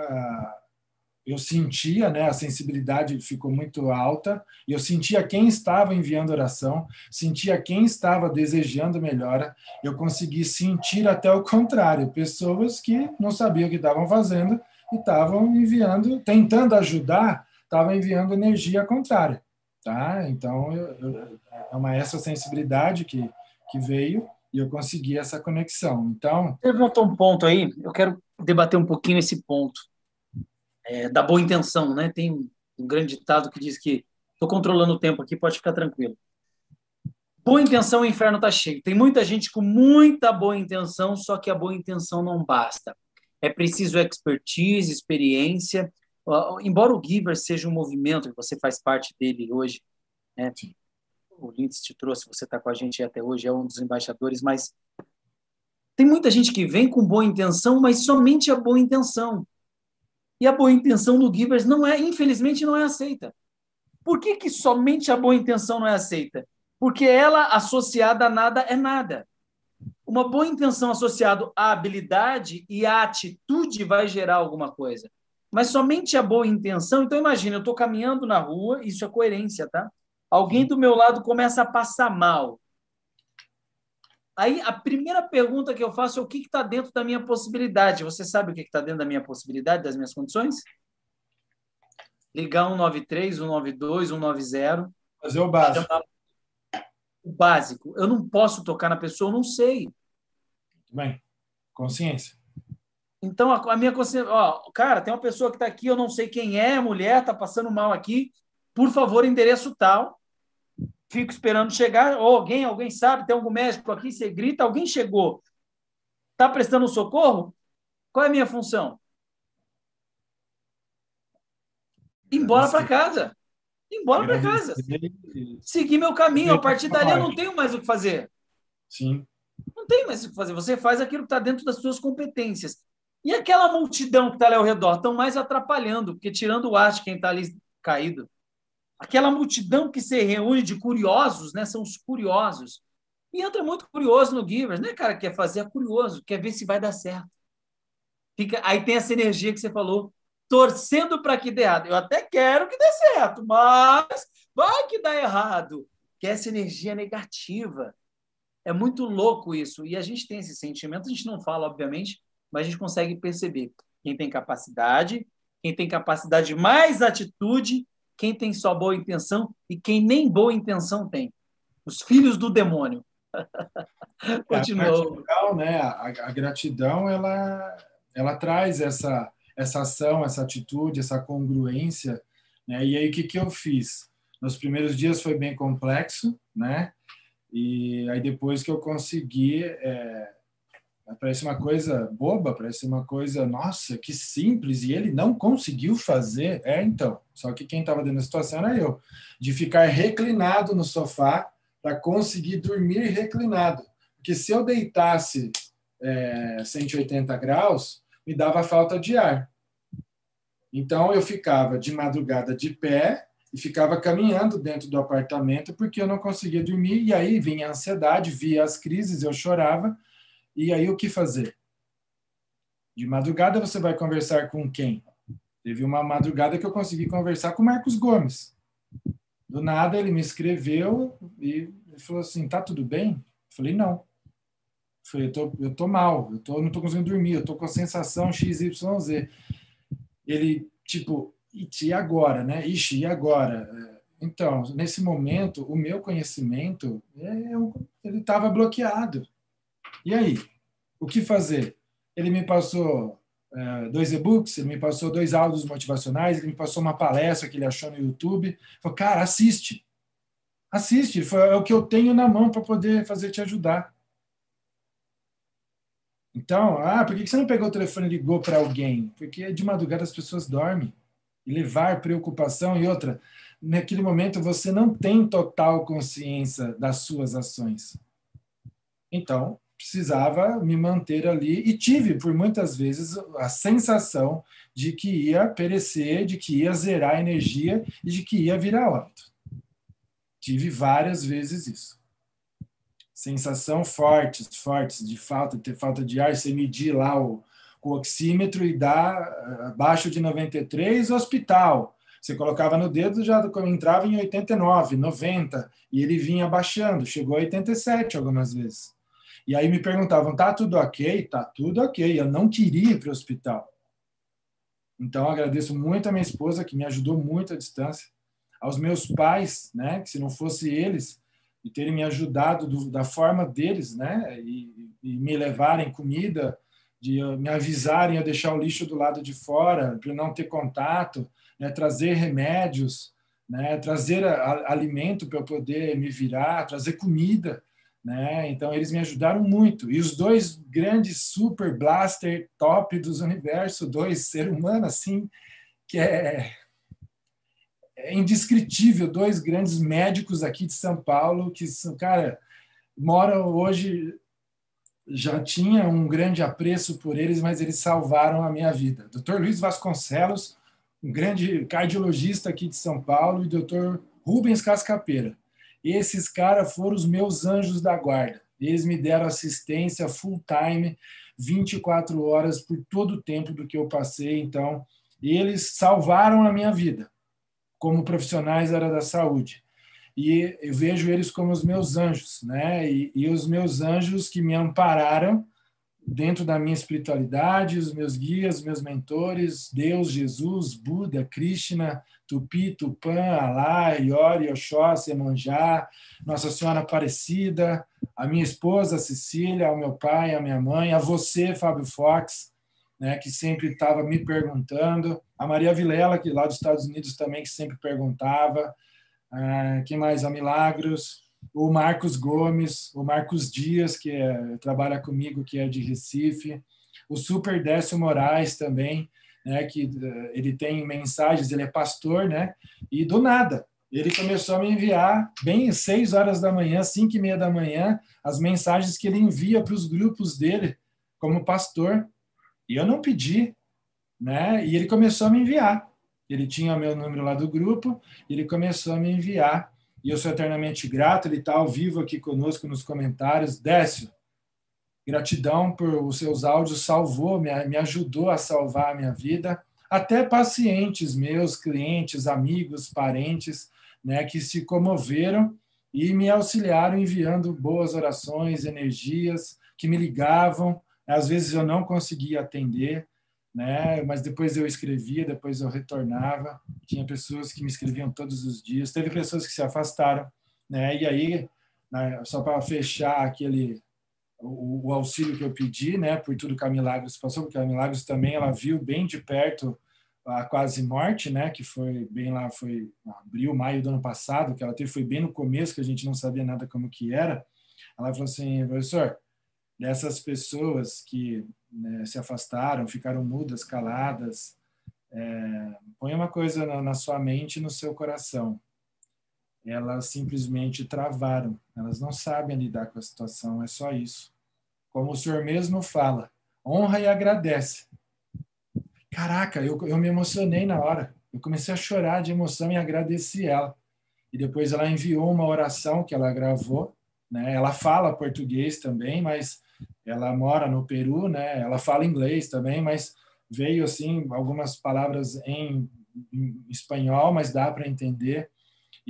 eu sentia, né, a sensibilidade ficou muito alta, eu sentia quem estava enviando oração, sentia quem estava desejando melhora, eu consegui sentir até o contrário, pessoas que não sabiam o que estavam fazendo e estavam enviando, tentando ajudar, estavam enviando energia contrária, tá? Então, eu, eu, é uma essa sensibilidade que, que veio e eu consegui essa conexão. Então, você levantou um ponto aí, eu quero debater um pouquinho esse ponto é, da boa intenção, né? Tem um grande ditado que diz que estou controlando o tempo aqui, pode ficar tranquilo. Boa intenção, o inferno está cheio. Tem muita gente com muita boa intenção, só que a boa intenção não basta. É preciso expertise, experiência. Embora o Giver seja um movimento, que você faz parte dele hoje, né? o Lindsay te trouxe, você está com a gente até hoje, é um dos embaixadores, mas tem muita gente que vem com boa intenção, mas somente a boa intenção. E a boa intenção do Givers não é, infelizmente, não é aceita. Por que, que somente a boa intenção não é aceita? Porque ela associada a nada é nada. Uma boa intenção associada à habilidade e à atitude vai gerar alguma coisa. Mas somente a boa intenção. Então, imagina, eu estou caminhando na rua, isso é coerência, tá? Alguém do meu lado começa a passar mal. Aí a primeira pergunta que eu faço é o que está dentro da minha possibilidade. Você sabe o que está dentro da minha possibilidade, das minhas condições? Ligar 193, 192, 190. Fazer o básico. O básico. Eu não posso tocar na pessoa, eu não sei. Bem, consciência. Então, a, a minha consciência. Ó, cara, tem uma pessoa que está aqui, eu não sei quem é, mulher, está passando mal aqui. Por favor, endereço tal fico esperando chegar, ou alguém, alguém sabe, tem algum médico aqui, você grita, alguém chegou. Está prestando socorro? Qual é a minha função? Embora para casa. Embora para casa. Seguir meu caminho. A partir dali eu não tenho mais o que fazer. Sim. Não tem mais o que fazer. Você faz aquilo que está dentro das suas competências. E aquela multidão que está ali ao redor estão mais atrapalhando, porque tirando o ar de quem está ali caído aquela multidão que se reúne de curiosos, né? São os curiosos. E entra muito curioso no Givers, né, cara? Quer fazer é curioso, quer ver se vai dar certo. Fica, aí tem essa energia que você falou, torcendo para que dê errado. Eu até quero que dê certo, mas vai que dá errado. Que é essa energia negativa. É muito louco isso. E a gente tem esse sentimento, a gente não fala, obviamente, mas a gente consegue perceber. Quem tem capacidade, quem tem capacidade mais atitude, quem tem só boa intenção e quem nem boa intenção tem. Os filhos do demônio. *laughs* Continuou. A, né? A, a, gratidão, ela, ela traz essa, essa ação, essa atitude, essa congruência. Né? E aí, o que, que eu fiz? Nos primeiros dias foi bem complexo, né? E aí, depois que eu consegui é, Parece uma coisa boba, parece uma coisa, nossa, que simples, e ele não conseguiu fazer. É, então. Só que quem estava dentro da situação era eu, de ficar reclinado no sofá para conseguir dormir reclinado. Porque se eu deitasse é, 180 graus, me dava falta de ar. Então eu ficava de madrugada de pé e ficava caminhando dentro do apartamento porque eu não conseguia dormir. E aí vinha a ansiedade, via as crises, eu chorava e aí o que fazer? De madrugada você vai conversar com quem? Teve uma madrugada que eu consegui conversar com o Marcos Gomes. Do nada ele me escreveu e falou assim: "Tá tudo bem?" Eu falei: "Não". Eu falei: "Eu tô, eu tô mal, eu tô, não tô conseguindo dormir, eu tô com a sensação XYZ". Ele tipo: "E agora, né? Ixi, e agora?" Então, nesse momento, o meu conhecimento, é, ele estava bloqueado. E aí, o que fazer? Ele me passou é, dois e-books, ele me passou dois áudios motivacionais, ele me passou uma palestra que ele achou no YouTube. Falou, cara, assiste. Assiste, é o que eu tenho na mão para poder fazer te ajudar. Então, ah, por que você não pegou o telefone e ligou para alguém? Porque de madrugada as pessoas dormem. E levar preocupação e outra, naquele momento você não tem total consciência das suas ações. Então, precisava me manter ali e tive por muitas vezes a sensação de que ia perecer, de que ia zerar a energia e de que ia virar óbito. Tive várias vezes isso. Sensação fortes, fortes de falta, ter falta de ar, você medir lá o, o oxímetro e dá eh, abaixo de 93, hospital. Você colocava no dedo, já entrava em 89, 90, e ele vinha baixando, chegou a 87 algumas vezes. E aí me perguntavam: tá tudo ok? Tá tudo ok. Eu não queria ir para o hospital. Então agradeço muito a minha esposa que me ajudou muito à distância, aos meus pais, né, que se não fosse eles e terem me ajudado do, da forma deles, né, e, e, me levarem comida, de me avisarem a deixar o lixo do lado de fora para não ter contato, né, trazer remédios, né, trazer a, a, alimento para eu poder me virar, trazer comida. Né? Então eles me ajudaram muito. E os dois grandes super blaster top dos universos, dois ser humano assim que é, é indescritível, dois grandes médicos aqui de São Paulo que são, cara, moram hoje já tinha um grande apreço por eles, mas eles salvaram a minha vida. Dr. Luiz Vasconcelos, um grande cardiologista aqui de São Paulo, e Dr. Rubens Cascapeira Esses caras foram os meus anjos da guarda. Eles me deram assistência full time, 24 horas por todo o tempo do que eu passei. Então, eles salvaram a minha vida como profissionais da área da saúde. E eu vejo eles como os meus anjos, né? E, e os meus anjos que me ampararam dentro da minha espiritualidade, os meus guias, meus mentores, Deus, Jesus, Buda, Krishna, Tupi, Tupã, Alá, Iori, Oxóssi, Emanjá, Nossa Senhora Aparecida, a minha esposa Cecília, ao meu pai, a minha mãe, a você, Fábio Fox, né, que sempre estava me perguntando, a Maria Vilela, que lá dos Estados Unidos também, que sempre perguntava, ah, quem mais? A Milagros, o Marcos Gomes, o Marcos Dias, que é, trabalha comigo, que é de Recife, o Super Décio Moraes também, né, que eh, ele tem mensagens, ele é pastor, né, e do nada, ele começou a me enviar, bem seis horas da manhã, cinco e meia da manhã, as mensagens que ele envia para os grupos dele como pastor, e eu não pedi, né, e ele começou a me enviar, ele tinha meu número lá do grupo, ele começou a me enviar, e eu sou eternamente grato. Ele está ao vivo aqui conosco nos comentários. Décio, gratidão por os seus áudios, salvou, me, me ajudou a salvar a minha vida. Até pacientes meus, clientes, amigos, parentes, né, que se comoveram e me auxiliaram enviando boas orações, energias, que me ligavam. Às vezes eu não conseguia atender, né? Mas depois eu escrevia, depois eu retornava. Tinha pessoas que me escreviam todos os dias. Teve pessoas que se afastaram, né? E aí, né, só para fechar aquele o, o, auxílio que eu pedi, né? Por tudo que a Milagros passou, porque a Milagros também ela viu bem de perto a quase morte, né? Que foi bem lá, foi abril, maio do ano passado, que ela teve, foi bem no começo que a gente não sabia nada como que era. Ela falou assim, professor, dessas pessoas que né, se afastaram, ficaram mudas, caladas. É, põe uma coisa na, na sua mente e no seu coração. Elas simplesmente travaram, elas não sabem lidar com a situação, é só isso. Como o senhor mesmo fala, honra e agradece. Caraca, eu, eu me emocionei na hora. Eu comecei a chorar de emoção e agradeci ela. E depois ela enviou uma oração que ela gravou. Né? Ela fala português também, mas ela mora no Peru, né? Ela fala inglês também, mas veio assim algumas palavras em, em espanhol, mas dá para entender.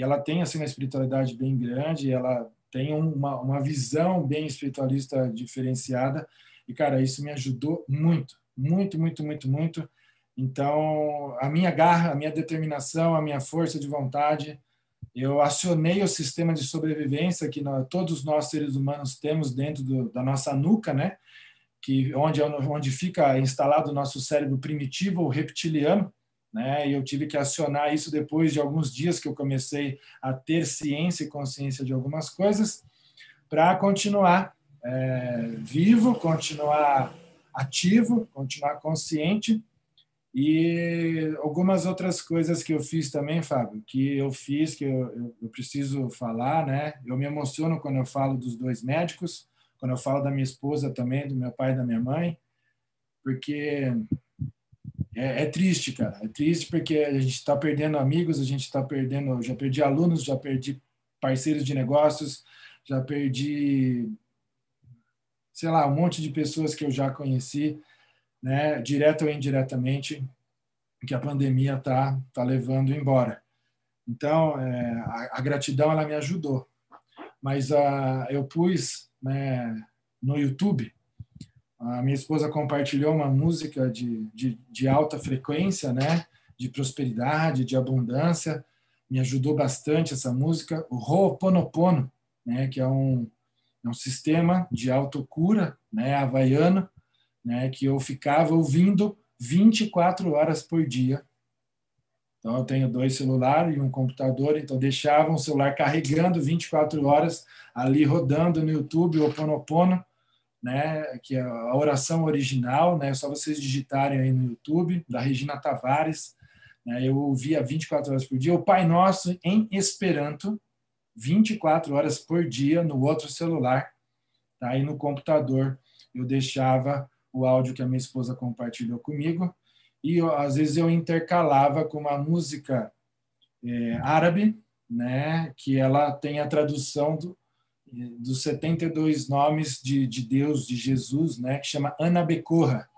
E ela tem assim uma espiritualidade bem grande, ela tem uma, uma visão bem espiritualista diferenciada. E cara, isso me ajudou muito, muito, muito, muito, muito. Então, a minha garra, a minha determinação, a minha força de vontade, eu acionei o sistema de sobrevivência que nós, todos nós seres humanos temos dentro do, da nossa nuca, né? Que onde onde fica instalado o nosso cérebro primitivo ou reptiliano, né? E eu tive que acionar isso depois de alguns dias que eu comecei a ter ciência e consciência de algumas coisas para continuar é, vivo, continuar ativo, continuar consciente e algumas outras coisas que eu fiz também, Fábio, que eu fiz, que eu, eu, preciso falar, né? Eu me emociono quando eu falo dos dois médicos, quando eu falo da minha esposa também, do meu pai e da minha mãe, porque é, é triste, cara. É triste porque a gente está perdendo amigos, a gente está perdendo. Já perdi alunos, já perdi parceiros de negócios, já perdi, sei lá, um monte de pessoas que eu já conheci né, direto ou indiretamente, que a pandemia está tá levando embora. Então, é, a, a, gratidão ela me ajudou, mas a, eu pus né, no YouTube, a minha esposa compartilhou uma música de, de, de alta frequência, né, de prosperidade, de abundância, me ajudou bastante essa música, o Ho'oponopono, né, que é um, é um sistema de autocura né, havaiano, né, que eu ficava ouvindo 24 horas por dia. Então, eu tenho dois celulares e um computador, então deixava o celular carregando 24 horas ali rodando no YouTube, o Ponopono, né, que é a oração original, né, só vocês digitarem aí no YouTube, da Regina Tavares, né, eu ouvia 24 horas por dia, o Pai Nosso em Esperanto, 24 horas por dia no outro celular, tá? no computador eu deixava o áudio que a minha esposa compartilhou comigo, e eu, às vezes eu intercalava com uma música é, árabe, né, que ela tem a tradução do, dos 72 nomes de, de Deus, de Jesus, né, que chama Ana Becorra,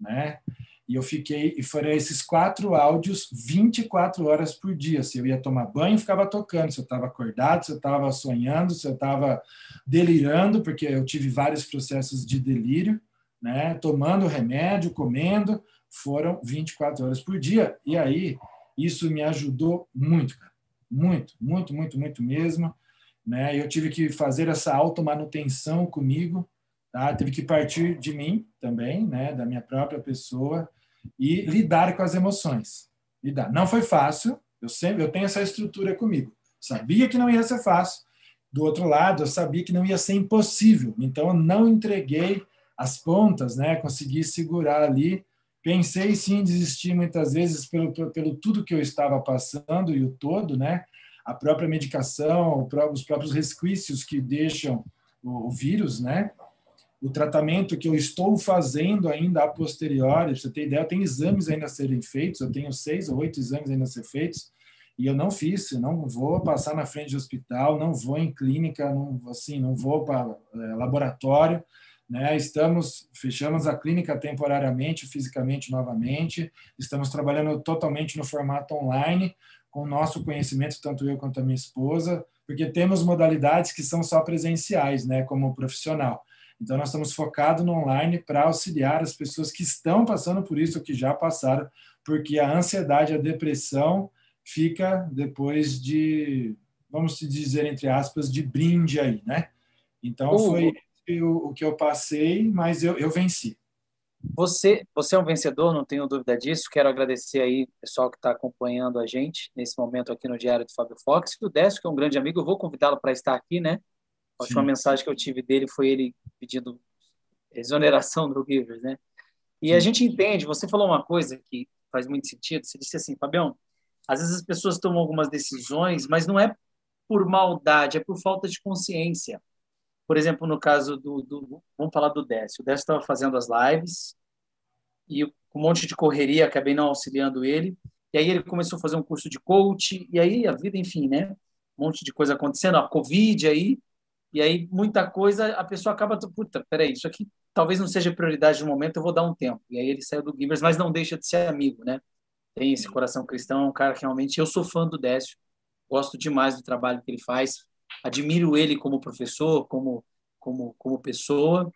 né? E eu fiquei, e foram esses quatro áudios 24 horas por dia. Se eu ia tomar banho, ficava tocando. Se eu estava acordado, se eu estava sonhando, se eu estava delirando, porque eu tive vários processos de delírio, né? Tomando remédio, comendo, foram 24 horas por dia. E aí, isso me ajudou muito, cara. Muito, muito, muito, muito mesmo. Né? Eu tive que fazer essa automanutenção comigo, Tá? Teve que partir de mim também, né, da minha própria pessoa e lidar com as emoções. Lidar. Não foi fácil. Eu sempre eu tenho essa estrutura comigo. Sabia que não ia ser fácil. Do outro lado, eu sabia que não ia ser impossível. Então eu não entreguei as pontas, né? Consegui segurar ali. Pensei sim em desistir muitas vezes pelo, pelo tudo que eu estava passando e o todo, né? A própria medicação, os próprios resquícios que deixam o, vírus, né? o tratamento que eu estou fazendo ainda a posteriori, para você ter ideia, tem exames ainda a serem feitos, eu tenho seis ou oito exames ainda a ser feitos, e eu não fiz, eu não vou passar na frente de hospital, não vou em clínica, não, assim, não vou para é, laboratório, né? Estamos fechamos a clínica temporariamente, fisicamente novamente, estamos trabalhando totalmente no formato online, com o nosso conhecimento, tanto eu quanto a minha esposa, porque temos modalidades que são só presenciais, né, como profissional. Então, nós estamos focados no online para auxiliar as pessoas que estão passando por isso, ou que já passaram, porque a ansiedade, a depressão fica depois de, vamos dizer, entre aspas, de brinde aí, né? Então, foi o, o que eu passei, mas eu, eu venci. Você, você é um vencedor, não tenho dúvida disso. Quero agradecer aí o pessoal que está acompanhando a gente nesse momento aqui no Diário do Fábio Fox. E o Décio, que é um grande amigo, eu vou convidá-lo para estar aqui, né? A última Sim. mensagem que eu tive dele foi ele pedindo exoneração *laughs* do Givers, né? E Sim. a gente entende, você falou uma coisa que faz muito sentido, você disse assim, Fabião, às vezes as pessoas tomam algumas decisões, mas não é por maldade, é por falta de consciência. Por exemplo, no caso do, do vamos falar do Décio. O Décio estava fazendo as lives e com um monte de correria, acabei não auxiliando ele. E aí ele começou a fazer um curso de coach, e aí a vida, enfim, né? Um monte de coisa acontecendo, a Covid aí, e aí, muita coisa, a pessoa acaba, puta, peraí, isso aqui talvez não seja prioridade no momento, eu vou dar um tempo. E aí ele saiu do Givers, mas não deixa de ser amigo, né? Tem esse coração cristão, é um cara que realmente, eu sou fã do Décio, gosto demais do trabalho que ele faz, admiro ele como professor, como, como, como pessoa.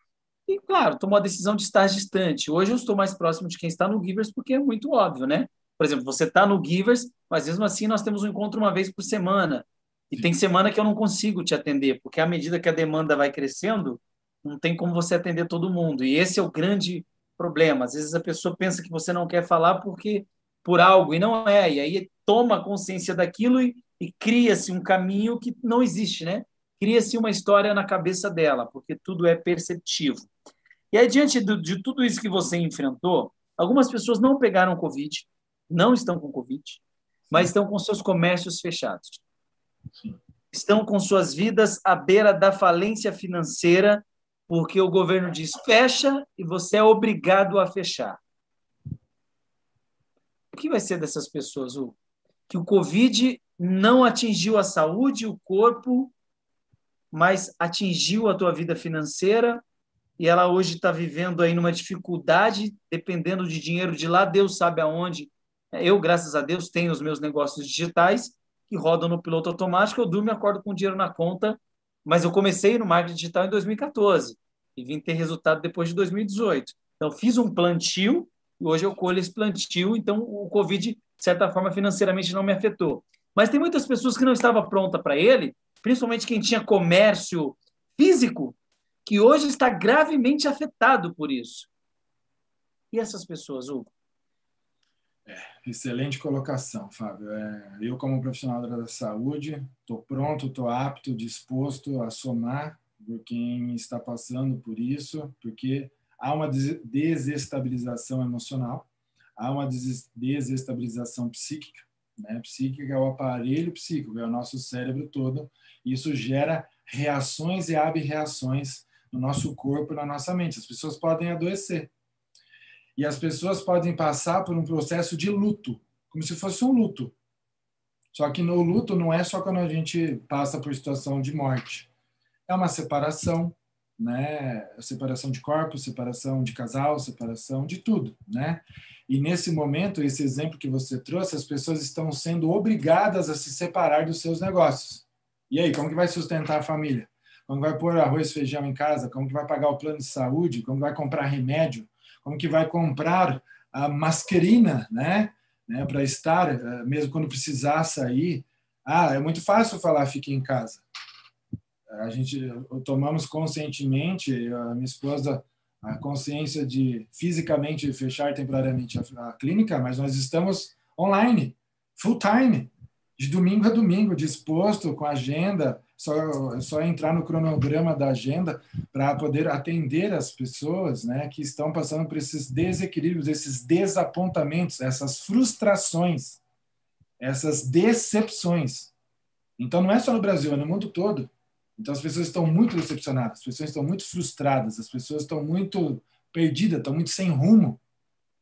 E, claro, tomou a decisão de estar distante. Hoje eu estou mais próximo de quem está no Givers, porque é muito óbvio, né? Por exemplo, você está no Givers, mas mesmo assim nós temos um encontro uma vez por semana. E tem semana que eu não consigo te atender, porque à medida que a demanda vai crescendo, não tem como você atender todo mundo. E esse é o grande problema. Às vezes a pessoa pensa que você não quer falar porque por algo e não é. E aí toma consciência daquilo e, e cria-se um caminho que não existe, né? Cria-se uma história na cabeça dela, porque tudo é perceptivo. E aí, diante de, de tudo isso que você enfrentou, algumas pessoas não pegaram Covid, não estão com Covid, mas estão com seus comércios fechados. Estão com suas vidas à beira da falência financeira, porque o governo diz fecha e você é obrigado a fechar. O que vai ser dessas pessoas, Hugo? Que o Covid não atingiu a saúde, o corpo, mas atingiu a tua vida financeira e ela hoje está vivendo aí numa dificuldade, dependendo de dinheiro de lá, Deus sabe aonde. Eu, graças a Deus, tenho os meus negócios digitais, que rodam no piloto automático, eu durmo e acordo com dinheiro na conta, mas eu comecei no marketing digital em 2014 e vim ter resultado depois de 2018. Então, fiz um plantio e hoje eu colho esse plantio, então o Covid, de certa forma, financeiramente não me afetou. Mas tem muitas pessoas que não estavam prontas para ele, principalmente quem tinha comércio físico, que hoje está gravemente afetado por isso. E essas pessoas, Hugo? É, excelente colocação, Fábio. É, eu, como profissional da saúde, estou pronto, estou apto, disposto a somar por quem está passando por isso, porque há uma desestabilização emocional, há uma desestabilização psíquica. Né? É o aparelho psíquico, é o nosso cérebro todo. Isso gera reações e ab-reações no nosso corpo, na nossa mente. As pessoas podem adoecer e as pessoas podem passar por um processo de luto, como se fosse um luto. Só que no luto não é só quando a gente passa por situação de morte. É uma separação, né? Separação de corpo, separação de casal, separação de tudo, né? E nesse momento, esse exemplo que você trouxe, as pessoas estão sendo obrigadas a se separar dos seus negócios. E aí, como que vai sustentar a família? Como vai pôr arroz e feijão em casa? Como que vai pagar o plano de saúde? Como vai comprar remédio? Como que vai comprar a mascarina, né? né Para estar, eh, mesmo quando precisar sair. Ah, é muito fácil falar fique em casa. A gente tomamos conscientemente, a minha esposa a consciência de fisicamente fechar temporariamente a, a clínica, mas nós estamos online, full time, de domingo a domingo, disposto com agenda, só, só entrar no cronograma da agenda para poder atender as pessoas né, que estão passando por esses desequilíbrios, esses desapontamentos, essas frustrações, essas decepções. Então, não é só no Brasil, é no mundo todo. Então as pessoas estão muito decepcionadas, as pessoas estão muito frustradas, as pessoas estão muito perdidas, estão muito sem rumo.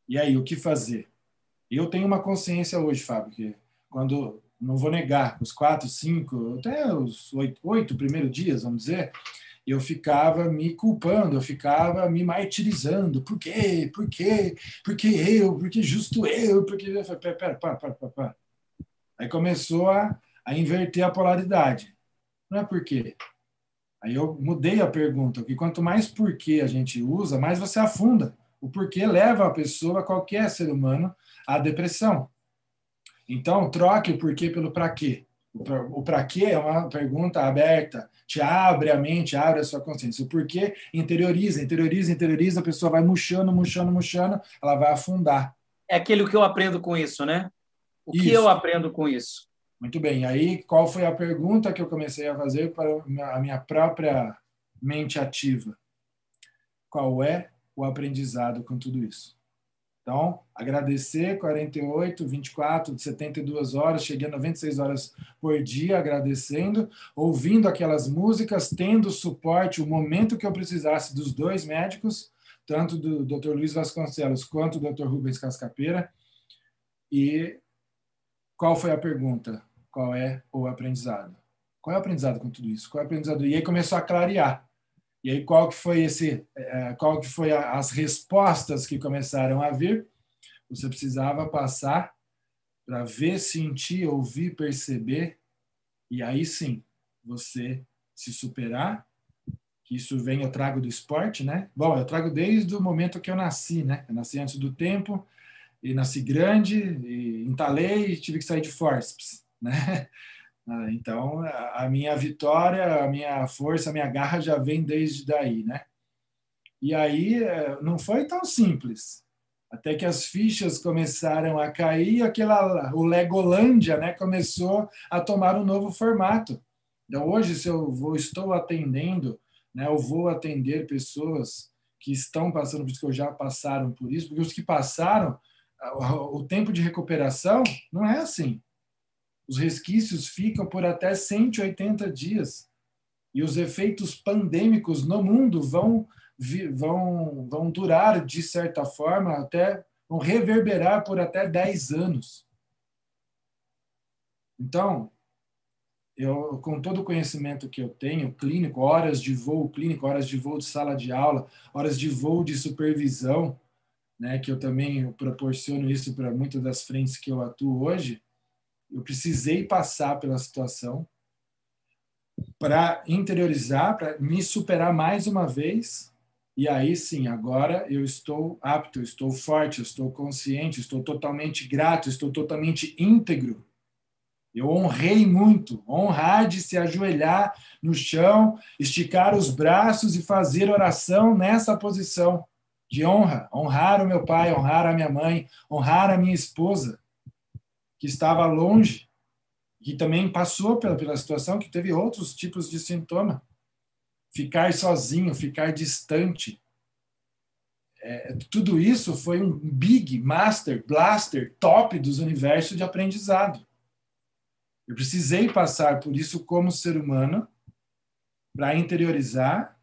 E aí, o que fazer? Eu tenho uma consciência hoje, Fábio, que quando, não vou negar, os quatro, cinco, até os oito, oito primeiros dias, vamos dizer, eu ficava me culpando, eu ficava me martirizando. Por quê? Por quê? Por que eu? Por que justo eu? Por que... Pera, pera, para, para, para. Aí começou a, a inverter a polaridade. Não é por quê. Aí eu mudei a pergunta, que quanto mais porquê a gente usa, mais você afunda. O porquê leva a pessoa, qualquer ser humano, à depressão. Então, troque o porquê pelo para quê. O para quê é uma pergunta aberta, te abre a mente, abre a sua consciência. O porquê interioriza, interioriza, interioriza, a pessoa vai murchando, murchando, murchando, ela vai afundar. É aquilo que eu aprendo com isso, né? O isso. que eu aprendo com isso? Muito bem. Aí, qual foi a pergunta que eu comecei a fazer para a minha própria mente ativa? Qual é o aprendizado com tudo isso? Então, agradecer 48, 24, 72 horas, cheguei a 96 horas por dia agradecendo, ouvindo aquelas músicas, tendo suporte, o momento que eu precisasse dos dois médicos, tanto do Dr. Luiz Vasconcelos quanto do Dr. Rubens Cascapeira. E qual foi a pergunta? Qual é o aprendizado. Qual é o aprendizado com tudo isso? Qual é o aprendizado? E aí começou a clarear. E aí qual que foi esse, é, qual que foi as respostas que começaram a vir? Você precisava passar para ver, sentir, ouvir, perceber, e aí sim você se superar. Que isso vem eu trago do esporte, né? Bom, eu trago desde o momento que eu nasci, né? Eu nasci antes do tempo e nasci grande, e entalei e tive que sair de forceps né? *laughs* Ah, então, a minha vitória, a minha força, a minha garra já vem desde daí, né? E aí eh, não foi tão simples. Até que as fichas começaram a cair, aquela o Legolândia, né, começou a tomar um novo formato. Então hoje se eu vou estou atendendo, né, eu vou atender pessoas que estão passando por isso que já passaram por isso, porque os que passaram o tempo de recuperação não é assim. Os resquícios ficam por até 180 dias. E os efeitos pandêmicos no mundo vão, vão, vão durar, de certa forma, até vão reverberar por até 10 anos. Então, eu, com todo o conhecimento que eu tenho, clínico, horas de voo clínico, horas de voo de sala de aula, horas de voo de supervisão, né, que eu também proporciono isso para muitas das frentes que eu atuo hoje, eu precisei passar pela situação para interiorizar, para me superar mais uma vez. E aí sim, agora eu estou apto, eu estou forte, eu estou consciente, estou totalmente grato, estou totalmente íntegro. Eu honrei muito, honrar de se ajoelhar no chão, esticar os braços e fazer oração nessa posição de honra, honrar o meu pai, honrar a minha mãe, honrar a minha esposa que estava longe, que também passou pela, pela situação, que teve outros tipos de sintoma. Ficar sozinho, ficar distante. É, tudo isso foi um big master, blaster, top dos universos de aprendizado. Eu precisei passar por isso como ser humano para interiorizar,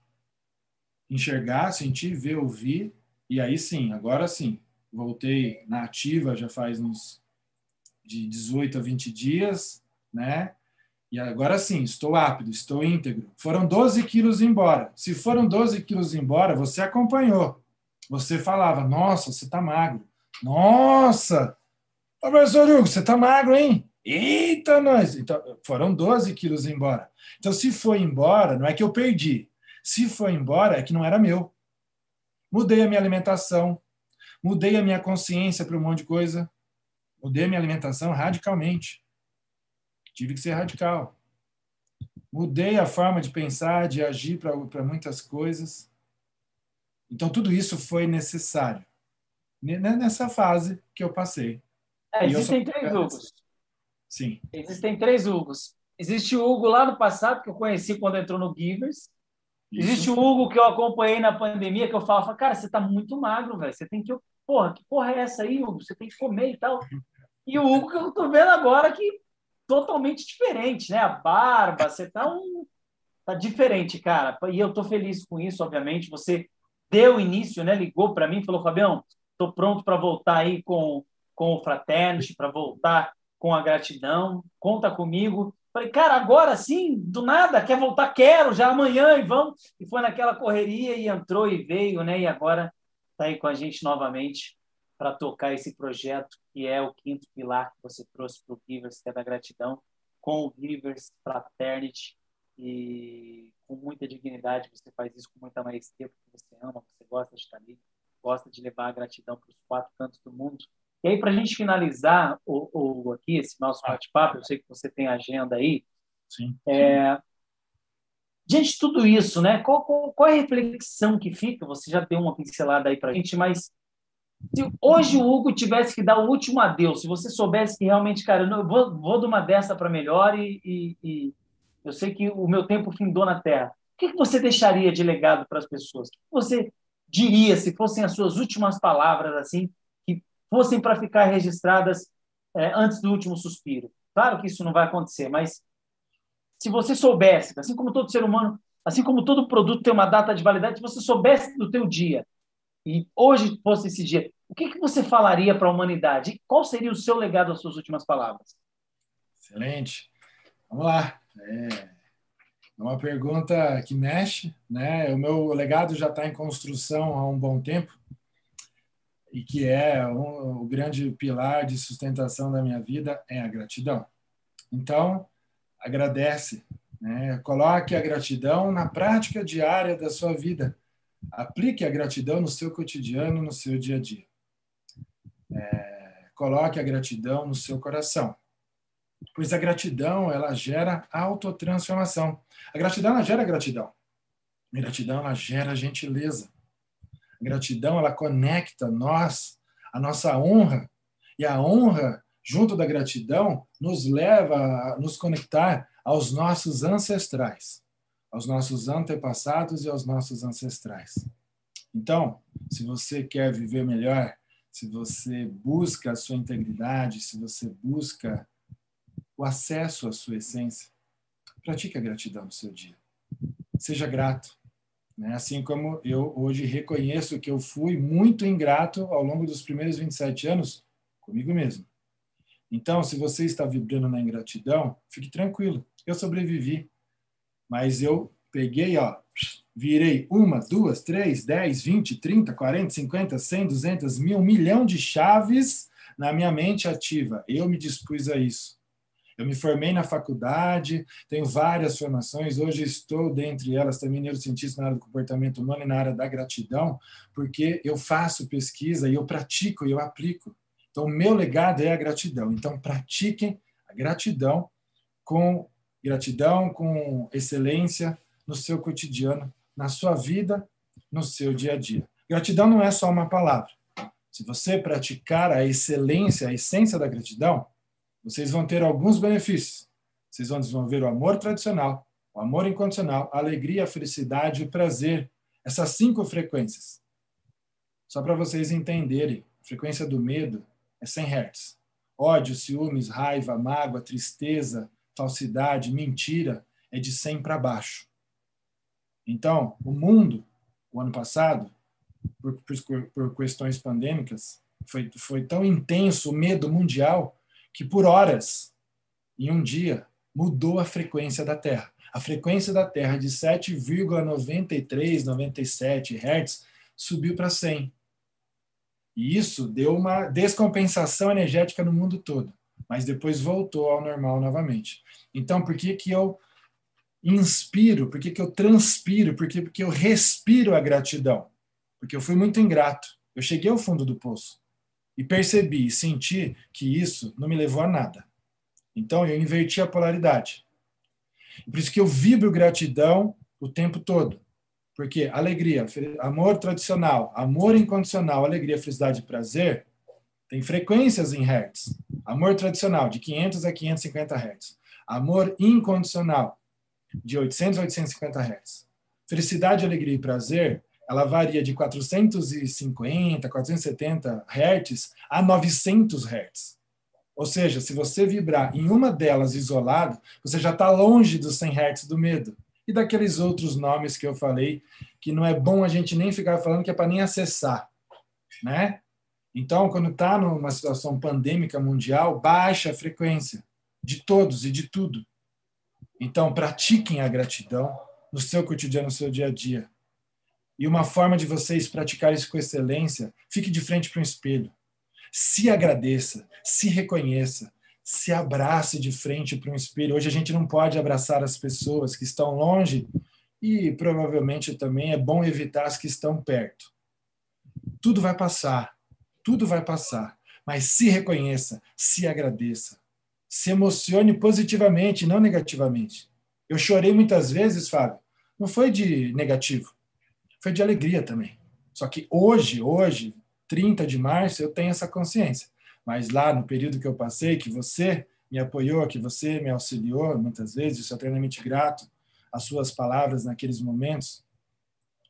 enxergar, sentir, ver, ouvir, e aí sim, agora sim, voltei na ativa já faz uns de 18 a 20 dias, né? E agora sim, estou apto, estou íntegro. Foram 12 quilos embora. Se foram 12 quilos embora, você acompanhou. Você falava, nossa, você está magro. Nossa! Professor Hugo, você está magro, hein? Eita, nós! Então, foram 12 quilos embora. Então, se foi embora, não é que eu perdi. Se foi embora, é que não era meu. Mudei a minha alimentação, mudei a minha consciência para um monte de coisa, mudei minha alimentação radicalmente. Tive que ser radical. Mudei a forma de pensar, de agir para muitas coisas. Então, tudo isso foi necessário nessa fase que eu passei. É, existem três Hugos. Sim. Existem três Hugos. Existe o Hugo lá no passado, que eu conheci quando entrou no Givers. Isso. Existe o Hugo que eu acompanhei na pandemia, que eu falo, cara, você tá muito magro, velho. Você tem que. Porra, que porra é essa aí, Hugo? Você tem que comer e tal. E o Hugo que eu tô vendo agora que totalmente diferente, né? A barba, você tá um. Tá diferente, cara. E eu tô feliz com isso, obviamente. Você deu início, né? Ligou para mim falou, Fabião, tô pronto para voltar aí com, com o Fraternity, para voltar com a gratidão. Conta comigo. Falei, cara, agora sim, do nada, quer voltar? Quero, já amanhã e vamos. E foi naquela correria e entrou e veio, né? E agora está aí com a gente novamente para tocar esse projeto que é o quinto pilar que você trouxe para o Givers, que é da gratidão, com o Givers Fraternity e com muita dignidade você faz isso com muita maestria porque você ama, você gosta de estar ali, gosta de levar a gratidão para os quatro cantos do mundo e aí, para a gente finalizar o, o, aqui esse nosso bate-papo, eu sei que você tem agenda aí. Sim. É, diante de tudo isso, né, qual, qual, qual, é a reflexão que fica? Você já deu uma pincelada aí para a gente, mas se hoje o Hugo tivesse que dar o último adeus, se você soubesse que realmente, cara, eu vou, vou de uma dessa para melhor e, e, e, eu sei que o meu tempo findou na Terra, o que, que você deixaria de legado para as pessoas? O que você diria, se fossem as suas últimas palavras, assim, fossem para ficar registradas é, antes do último suspiro. Claro que isso não vai acontecer, mas se você soubesse, assim como todo ser humano, assim como todo produto tem uma data de validade, se você soubesse do teu dia e hoje fosse esse dia, o que, que você falaria para a humanidade? Qual seria o seu legado, as suas últimas palavras? Excelente. Vamos lá. É uma pergunta que mexe, né? O meu legado já está em construção há um bom tempo e que é um, o grande pilar de sustentação da minha vida é a gratidão. Então, agradece, né? coloque a gratidão na prática diária da sua vida. Aplique a gratidão no seu cotidiano, no seu dia a dia. É, coloque a gratidão no seu coração. Pois a gratidão, ela gera autotransformação. A gratidão, ela gera gratidão. A gratidão, ela gera gentileza gratidão, ela conecta nós, a nossa honra, e a honra, junto da gratidão, nos leva a nos conectar aos nossos ancestrais, aos nossos antepassados e aos nossos ancestrais. Então, se você quer viver melhor, se você busca a sua integridade, se você busca o acesso à sua essência, pratique a gratidão no seu dia. Seja grato. Né? Assim como eu hoje reconheço que eu fui muito ingrato ao longo dos primeiros 27 anos comigo mesmo. Então, se você está vibrando na ingratidão, fique tranquilo. Eu sobrevivi. Mas eu peguei, ó, virei uma, duas, três, dez, vinte, trinta, quarenta, cinquenta, cem, duzentas, mil, um milhão de chaves na minha mente ativa. Eu me dispus a isso. Eu me formei na faculdade, tenho várias formações, hoje estou, dentre elas, também neurocientista na área do comportamento humano e na área da gratidão, porque eu faço pesquisa e eu pratico e eu aplico. Então, o meu legado é a gratidão. Então, pratiquem a gratidão com gratidão, com excelência no seu cotidiano, na sua vida, no seu dia a dia. Gratidão não é só uma palavra. Se você praticar a excelência, a essência da gratidão, vocês vão ter alguns benefícios. Vocês vão desenvolver o amor tradicional, o amor incondicional, a alegria, a felicidade, o prazer. Essas cinco frequências. Só para vocês entenderem, a frequência do medo é 100 Hz. Ódio, ciúmes, raiva, mágoa, tristeza, falsidade, mentira é de 100 para baixo. Então, o mundo, o ano passado, por, por, por questões pandêmicas, foi, foi tão intenso o medo mundial que por horas em um dia, mudou a frequência da Terra. A frequência da Terra de 7,93, 97 Hz subiu para 100. E isso deu uma descompensação energética no mundo todo, mas depois voltou ao normal novamente. Então, por que, que eu inspiro? Por que, que eu transpiro? Por que, porque eu respiro a gratidão? Porque eu fui muito ingrato. Eu cheguei ao fundo do poço e percebi e senti que isso não me levou a nada. Então, eu inverti a polaridade. Por isso que eu vibro gratidão o tempo todo. Porque alegria, amor tradicional, amor incondicional, alegria, felicidade e prazer tem frequências em hertz. Amor tradicional, de 500 a 550 hertz. Amor incondicional, de 800 a 850 hertz. Felicidade, alegria e prazer, ela varia de 450, 470 hertz a 900 hertz. Ou seja, se você vibrar em uma delas isolado, você já está longe dos 100 hertz do medo e daqueles outros nomes que eu falei, que não é bom a gente nem ficar falando que é para nem acessar, né? Então, quando está numa situação pandêmica mundial, baixa a frequência de todos e de tudo. Então, pratiquem a gratidão no seu cotidiano, no seu dia a dia. E uma forma de vocês praticar isso com excelência, fique de frente para um espelho. Se agradeça, se reconheça, se abrace de frente para um espelho. Hoje a gente não pode abraçar as pessoas que estão longe e provavelmente também é bom evitar as que estão perto. Tudo vai passar, tudo vai passar, mas se reconheça, se agradeça, se emocione positivamente, não negativamente. Eu chorei muitas vezes, Fábio, não foi de negativo, foi de alegria também. Só que hoje, hoje, 30 de março, eu tenho essa consciência mas lá no período que eu passei, que você me apoiou, que você me auxiliou muitas vezes, eu sou eternamente grato às suas palavras naqueles momentos,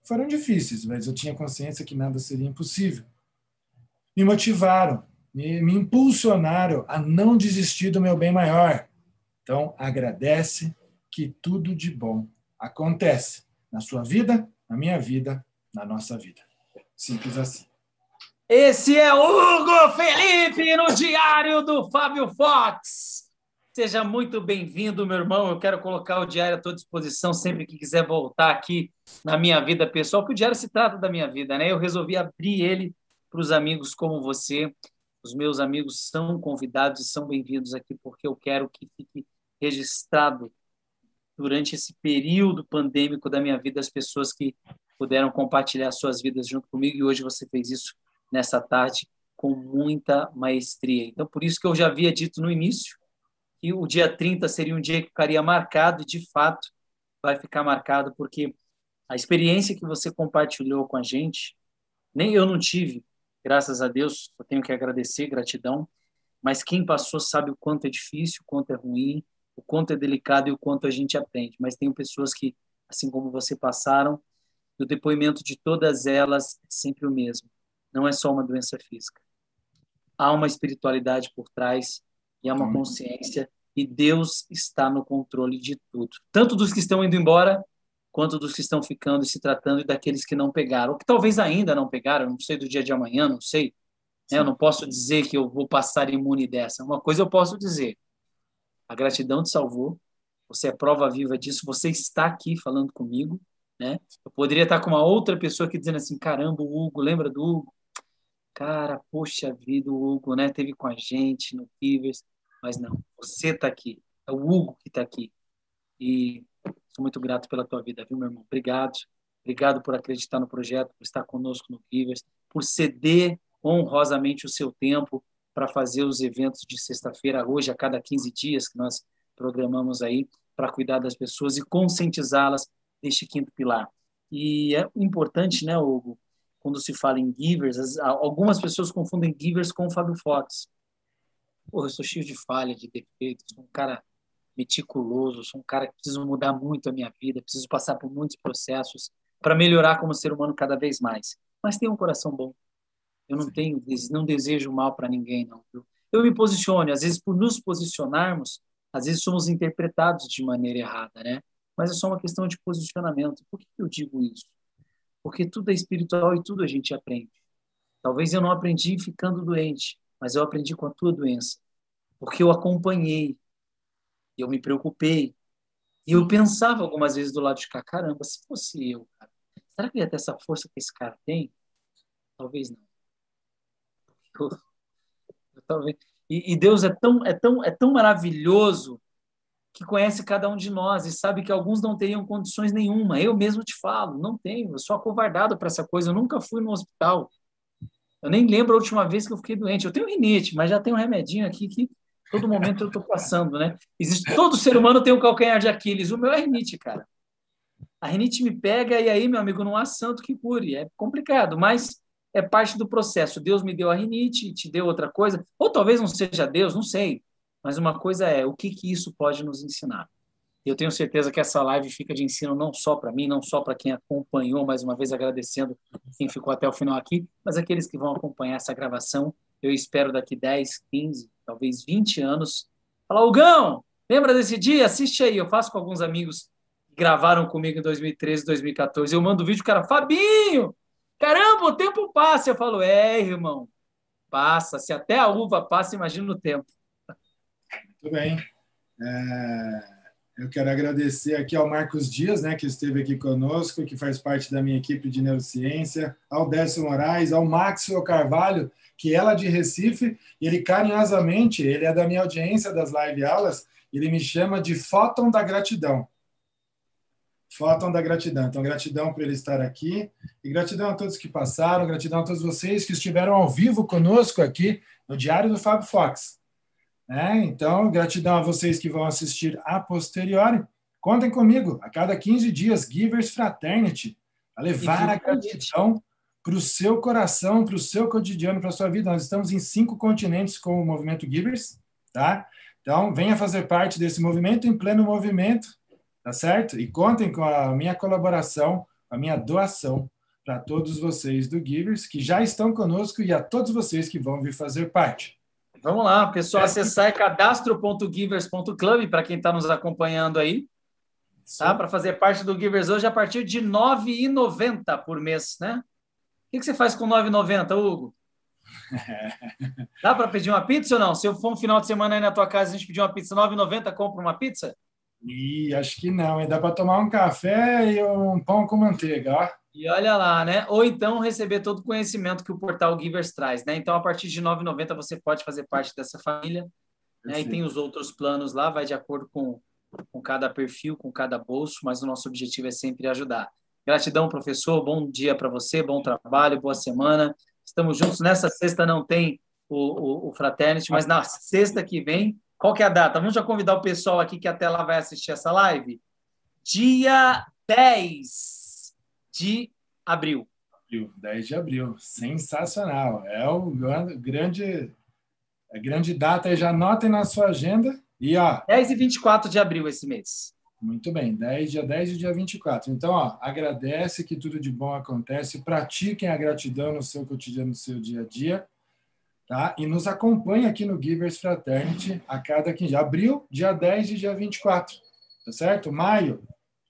foram difíceis, mas eu tinha consciência que nada seria impossível. Me motivaram, me, me impulsionaram a não desistir do meu bem maior. Então, agradece que tudo de bom acontece na sua vida, na minha vida, na nossa vida. Simples assim. Esse é Hugo Felipe no Diário do Fábio Fox. Seja muito bem-vindo, meu irmão. Eu quero colocar o diário à tua disposição sempre que quiser voltar aqui na minha vida pessoal, porque o diário se trata da minha vida, né? Eu resolvi abrir ele para os amigos como você. Os meus amigos são convidados e são bem-vindos aqui porque eu quero que fique registrado durante esse período pandêmico da minha vida as pessoas que puderam compartilhar suas vidas junto comigo e hoje você fez isso nessa tarde com muita maestria. Então, por isso que eu já havia dito no início que o dia 30 seria um dia que ficaria marcado, e de fato vai ficar marcado, porque a experiência que você compartilhou com a gente, nem eu não tive, graças a Deus, eu tenho que agradecer, gratidão, mas quem passou sabe o quanto é difícil, o quanto é ruim, o quanto é delicado e o quanto a gente aprende. Mas tem pessoas que, assim como você passaram, o depoimento de todas elas é sempre o mesmo. Não é só uma doença física. Há uma espiritualidade por trás e há uma consciência. E Deus está no controle de tudo, tanto dos que estão indo embora quanto dos que estão ficando e se tratando e daqueles que não pegaram, ou que talvez ainda não pegaram, não sei do dia de amanhã, não sei. Né? Eu não posso dizer que eu vou passar imune dessa. Uma coisa eu posso dizer: a gratidão te salvou, você é prova viva disso, você está aqui falando comigo. Né? Eu poderia estar com uma outra pessoa aqui dizendo assim: caramba, o Hugo, lembra do Hugo? cara, poxa vida, o Hugo, né, teve com a gente no Fivers, mas não, você está aqui, é o Hugo que está aqui. E sou muito grato pela tua vida, viu, meu irmão? Obrigado. Obrigado por acreditar no projeto, por estar conosco no Fivers, por ceder honrosamente o seu tempo para fazer os eventos de sexta-feira, hoje, a cada 15 dias que nós programamos aí, para cuidar das pessoas e conscientizá-las deste quinto pilar. E é importante, né, Hugo, quando se fala em givers, algumas pessoas confundem givers com o Fábio Fox. Porra, eu sou cheio de falha, de defeitos, um cara meticuloso, sou um cara que preciso mudar muito a minha vida, preciso passar por muitos processos para melhorar como ser humano cada vez mais. Mas tenho um coração bom. Eu não tenho, não desejo mal para ninguém, não. Eu me posiciono, às vezes por nos posicionarmos, às vezes somos interpretados de maneira errada, né? Mas é só uma questão de posicionamento. Por que eu digo isso? porque tudo é espiritual e tudo a gente aprende. Talvez eu não aprendi ficando doente, mas eu aprendi com a tua doença, porque eu acompanhei E eu me preocupei. E eu pensava algumas vezes do lado de cá, caramba, se fosse eu, cara, será que ia ter essa força que esse cara tem? Talvez não. Eu, eu, talvez. E, e Deus é tão, é, tão, é tão maravilhoso que conhece cada um de nós e sabe que alguns não teriam condições nenhuma. Eu mesmo te falo, não tenho, eu sou acovardado para essa coisa, eu nunca fui no hospital. Eu nem lembro a última vez que eu fiquei doente. Eu tenho rinite, mas já tem um remedinho aqui que todo momento eu estou passando, né? Existe, todo ser humano tem um calcanhar de Aquiles. O meu é rinite, cara. A rinite me pega e aí, meu amigo, não há santo que cure. É complicado, mas é parte do processo. Deus me deu a rinite, te deu outra coisa. Ou talvez não seja Deus, não sei. Mas uma coisa é, o que, que isso pode nos ensinar? Eu tenho certeza que essa live fica de ensino não só para mim, não só para quem acompanhou, mais uma vez agradecendo quem ficou até o final aqui, mas aqueles que vão acompanhar essa gravação. Eu espero daqui 10, 15, talvez 20 anos. Fala, Hugão, lembra desse dia? Assiste aí. Eu faço com alguns amigos que gravaram comigo em 2013, 2014. Eu mando o vídeo, o cara, Fabinho, caramba, o tempo passa. Eu falo, é, irmão, passa. Se até a uva passa, imagina o tempo. Muito bem. É... Eu quero agradecer aqui ao Marcos Dias, né, que esteve aqui conosco, que faz parte da minha equipe de neurociência, ao Décio Moraes, ao Maxwell Carvalho, que ela é de Recife, e ele carinhosamente, ele é da minha audiência das live aulas, ele me chama de Fóton da Gratidão. Fóton da Gratidão. Então, gratidão por ele estar aqui, e gratidão a todos que passaram, gratidão a todos vocês que estiveram ao vivo conosco aqui no Diário do Fábio Fox. É, então, gratidão a vocês que vão assistir a posteriori. Contem comigo, a cada 15 dias, Givers Fraternity, a levar a gratidão para o seu coração, para o seu cotidiano, para a sua vida. Nós estamos em cinco continentes com o movimento Givers, tá? Então, venha fazer parte desse movimento em pleno movimento, tá certo? E contem com a minha colaboração, a minha doação para todos vocês do Givers que já estão conosco e a todos vocês que vão vir fazer parte. Vamos lá, pessoal, acessar é cadastro.givers.club para quem está nos acompanhando aí, tá? Para fazer parte do Givers hoje a partir de R$ 9,90 por mês, né? Que, que você faz com 9,90, Hugo? *laughs* Dá para pedir uma pizza ou não? Se eu for um final de semana aí na tua casa e a gente pedir uma pizza 9,90, compra uma pizza? Ih, acho que não. E dá para tomar um café e um pão com manteiga, ó. E olha lá, né? Ou então receber todo o conhecimento que o portal Givers traz, né? Então, a partir de 9,90 você pode fazer parte dessa família. Né? E tem os outros planos lá, vai de acordo com, com cada perfil, com cada bolso, mas o nosso objetivo é sempre ajudar. Gratidão, professor. Bom dia para você, bom trabalho, boa semana. Estamos juntos. Nessa sexta não tem o, o, o Fraternity, mas na sexta que vem, qual que é a data? Vamos já convidar o pessoal aqui que até lá vai assistir essa live? Dia 10 de abril. 10 de abril. Sensacional. É o grande, a grande data. Já anotem na sua agenda. E, ó, 10 e 24 de abril esse mês. Muito bem, 10, dia 10 e dia 24. Então, ó, agradece que tudo de bom acontece, pratiquem a gratidão no seu cotidiano, no seu dia a dia, tá? E nos acompanhe aqui no Givers Fraternity a cada 15 Abril, dia 10 e dia 24, tá certo? Maio,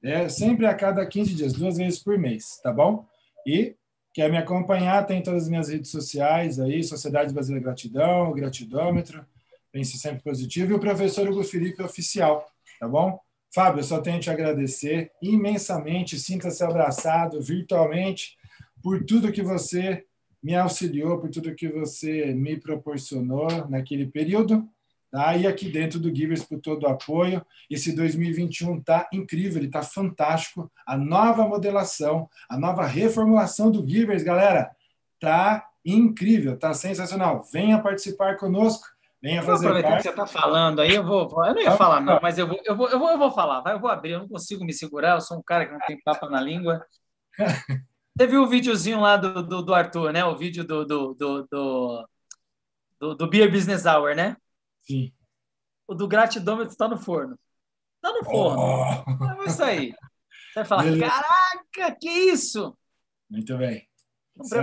é sempre a cada 15 dias, duas vezes por mês, tá bom? E quer me acompanhar, tem todas as minhas redes sociais aí, Sociedade Brasileira Gratidão, Gratidômetro, Pense Sempre Positivo, e o professor Hugo Felipe Oficial, tá bom? Fábio, eu só tenho te agradecer imensamente. Sinta-se abraçado virtualmente por tudo que você me auxiliou, por tudo que você me proporcionou naquele período. Tá? E aqui dentro do Givers por todo o apoio. Esse 2021 está incrível, ele está fantástico. A nova modelação, a nova reformulação do Givers, galera, está incrível, está sensacional. Venha participar conosco. Venha fazer parte. que você está falando aí, eu vou. Eu não ia falar, não, mas eu vou, eu vou, eu vou, eu vou falar. Vai, eu vou abrir, eu não consigo me segurar, eu sou um cara que não tem papo na língua. Você viu o videozinho lá do, do, do, Arthur, né? O vídeo do, do, do, do, do, do Beer Business Hour, né? Sim. O do gratidômetro está no forno. Está no forno. Oh. É isso aí. Você vai falar, Beleza. caraca, que isso? Muito bem.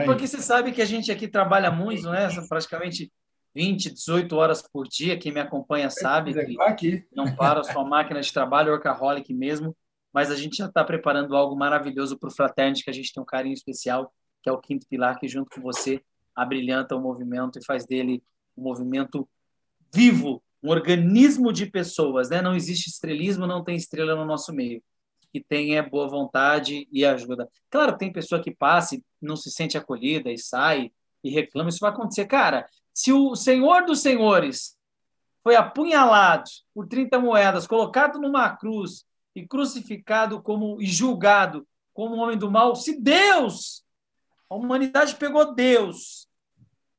Porque você sabe que a gente aqui trabalha muito, né? Praticamente 20, 18 horas por dia. Quem me acompanha sabe que não para sua máquina de trabalho, workaholic mesmo. Mas a gente já está preparando algo maravilhoso para o Fraternity, que a gente tem um carinho especial, que é o quinto pilar, que junto com você abrilhanta o movimento e faz dele um movimento vivo um organismo de pessoas, né? Não existe estrelismo, não tem estrela no nosso meio. Que tenha boa vontade e ajuda. Claro, tem pessoa que passa e não se sente acolhida e sai e reclama. Isso vai acontecer. Cara, se o Senhor dos Senhores foi apunhalado por 30 moedas, colocado numa cruz e crucificado como e julgado como um homem do mal, se Deus, a humanidade pegou Deus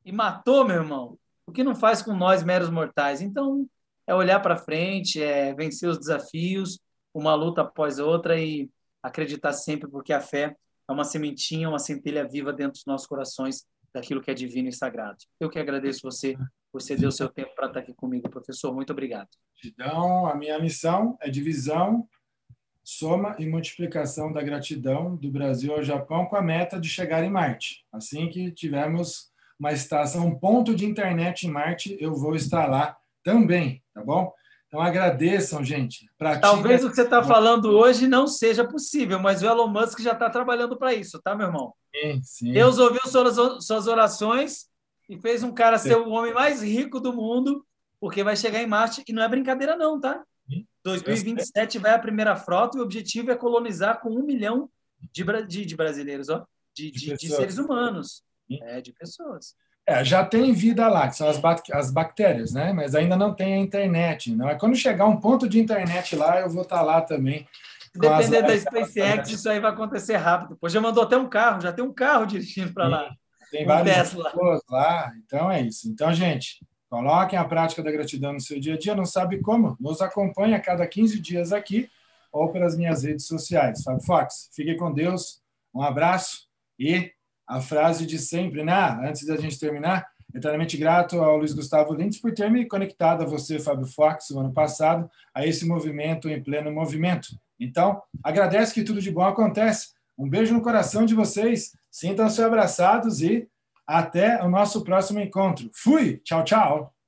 e matou, meu irmão, o que não faz com nós meros mortais? Então, é olhar para frente, é vencer os desafios, uma luta após outra e acreditar sempre, porque a fé é uma sementinha, uma centelha viva dentro dos nossos corações daquilo que é divino e sagrado. Eu que agradeço você ceder o seu tempo para estar aqui comigo, professor. Muito obrigado. Gratidão, a minha missão é divisão, soma e multiplicação da gratidão do Brasil ao Japão com a meta de chegar em Marte. Assim que tivermos uma estação, um ponto de internet em Marte, eu vou estar lá também, tá bom? Então agradeçam, gente. Pratiquem Talvez o que você está falando hoje não seja possível, mas o Elon Musk já está trabalhando para isso, tá, meu irmão? Sim, sim. Deus ouviu suas, orações e fez um cara ser o homem mais rico do mundo, porque vai chegar em Marte e não é brincadeira, não, tá? 2027 vai a primeira frota e o objetivo é colonizar com um milhão de, de, de brasileiros, ó, de, de, de seres humanos, é, de pessoas. É, já tem vida lá, que são as, as bactérias, né? Mas ainda não tem a internet. Não é quando chegar um ponto de internet lá, eu vou estar tá lá também. Dependendo da SpaceX, isso aí vai acontecer rápido. Pô, já mandou até um carro, já tem um carro dirigindo para lá. Tem um Tesla. pessoas lá. Então é isso. Então, gente, coloquem a prática da gratidão no seu dia a dia. Não sabe como? Nos acompanhe a cada 15 dias aqui ou pelas minhas redes sociais. Fábio Fox, fique com Deus. Um abraço e a frase de sempre, né? Antes da gente terminar, eternamente grato ao Luiz Gustavo Lintz por ter me conectado a você, Fábio Fox, no ano passado, a esse movimento em pleno movimento. Então, agradece que tudo de bom acontece. Um beijo no coração de vocês. Sintam-se abraçados e até o nosso próximo encontro. Fui! Tchau, tchau!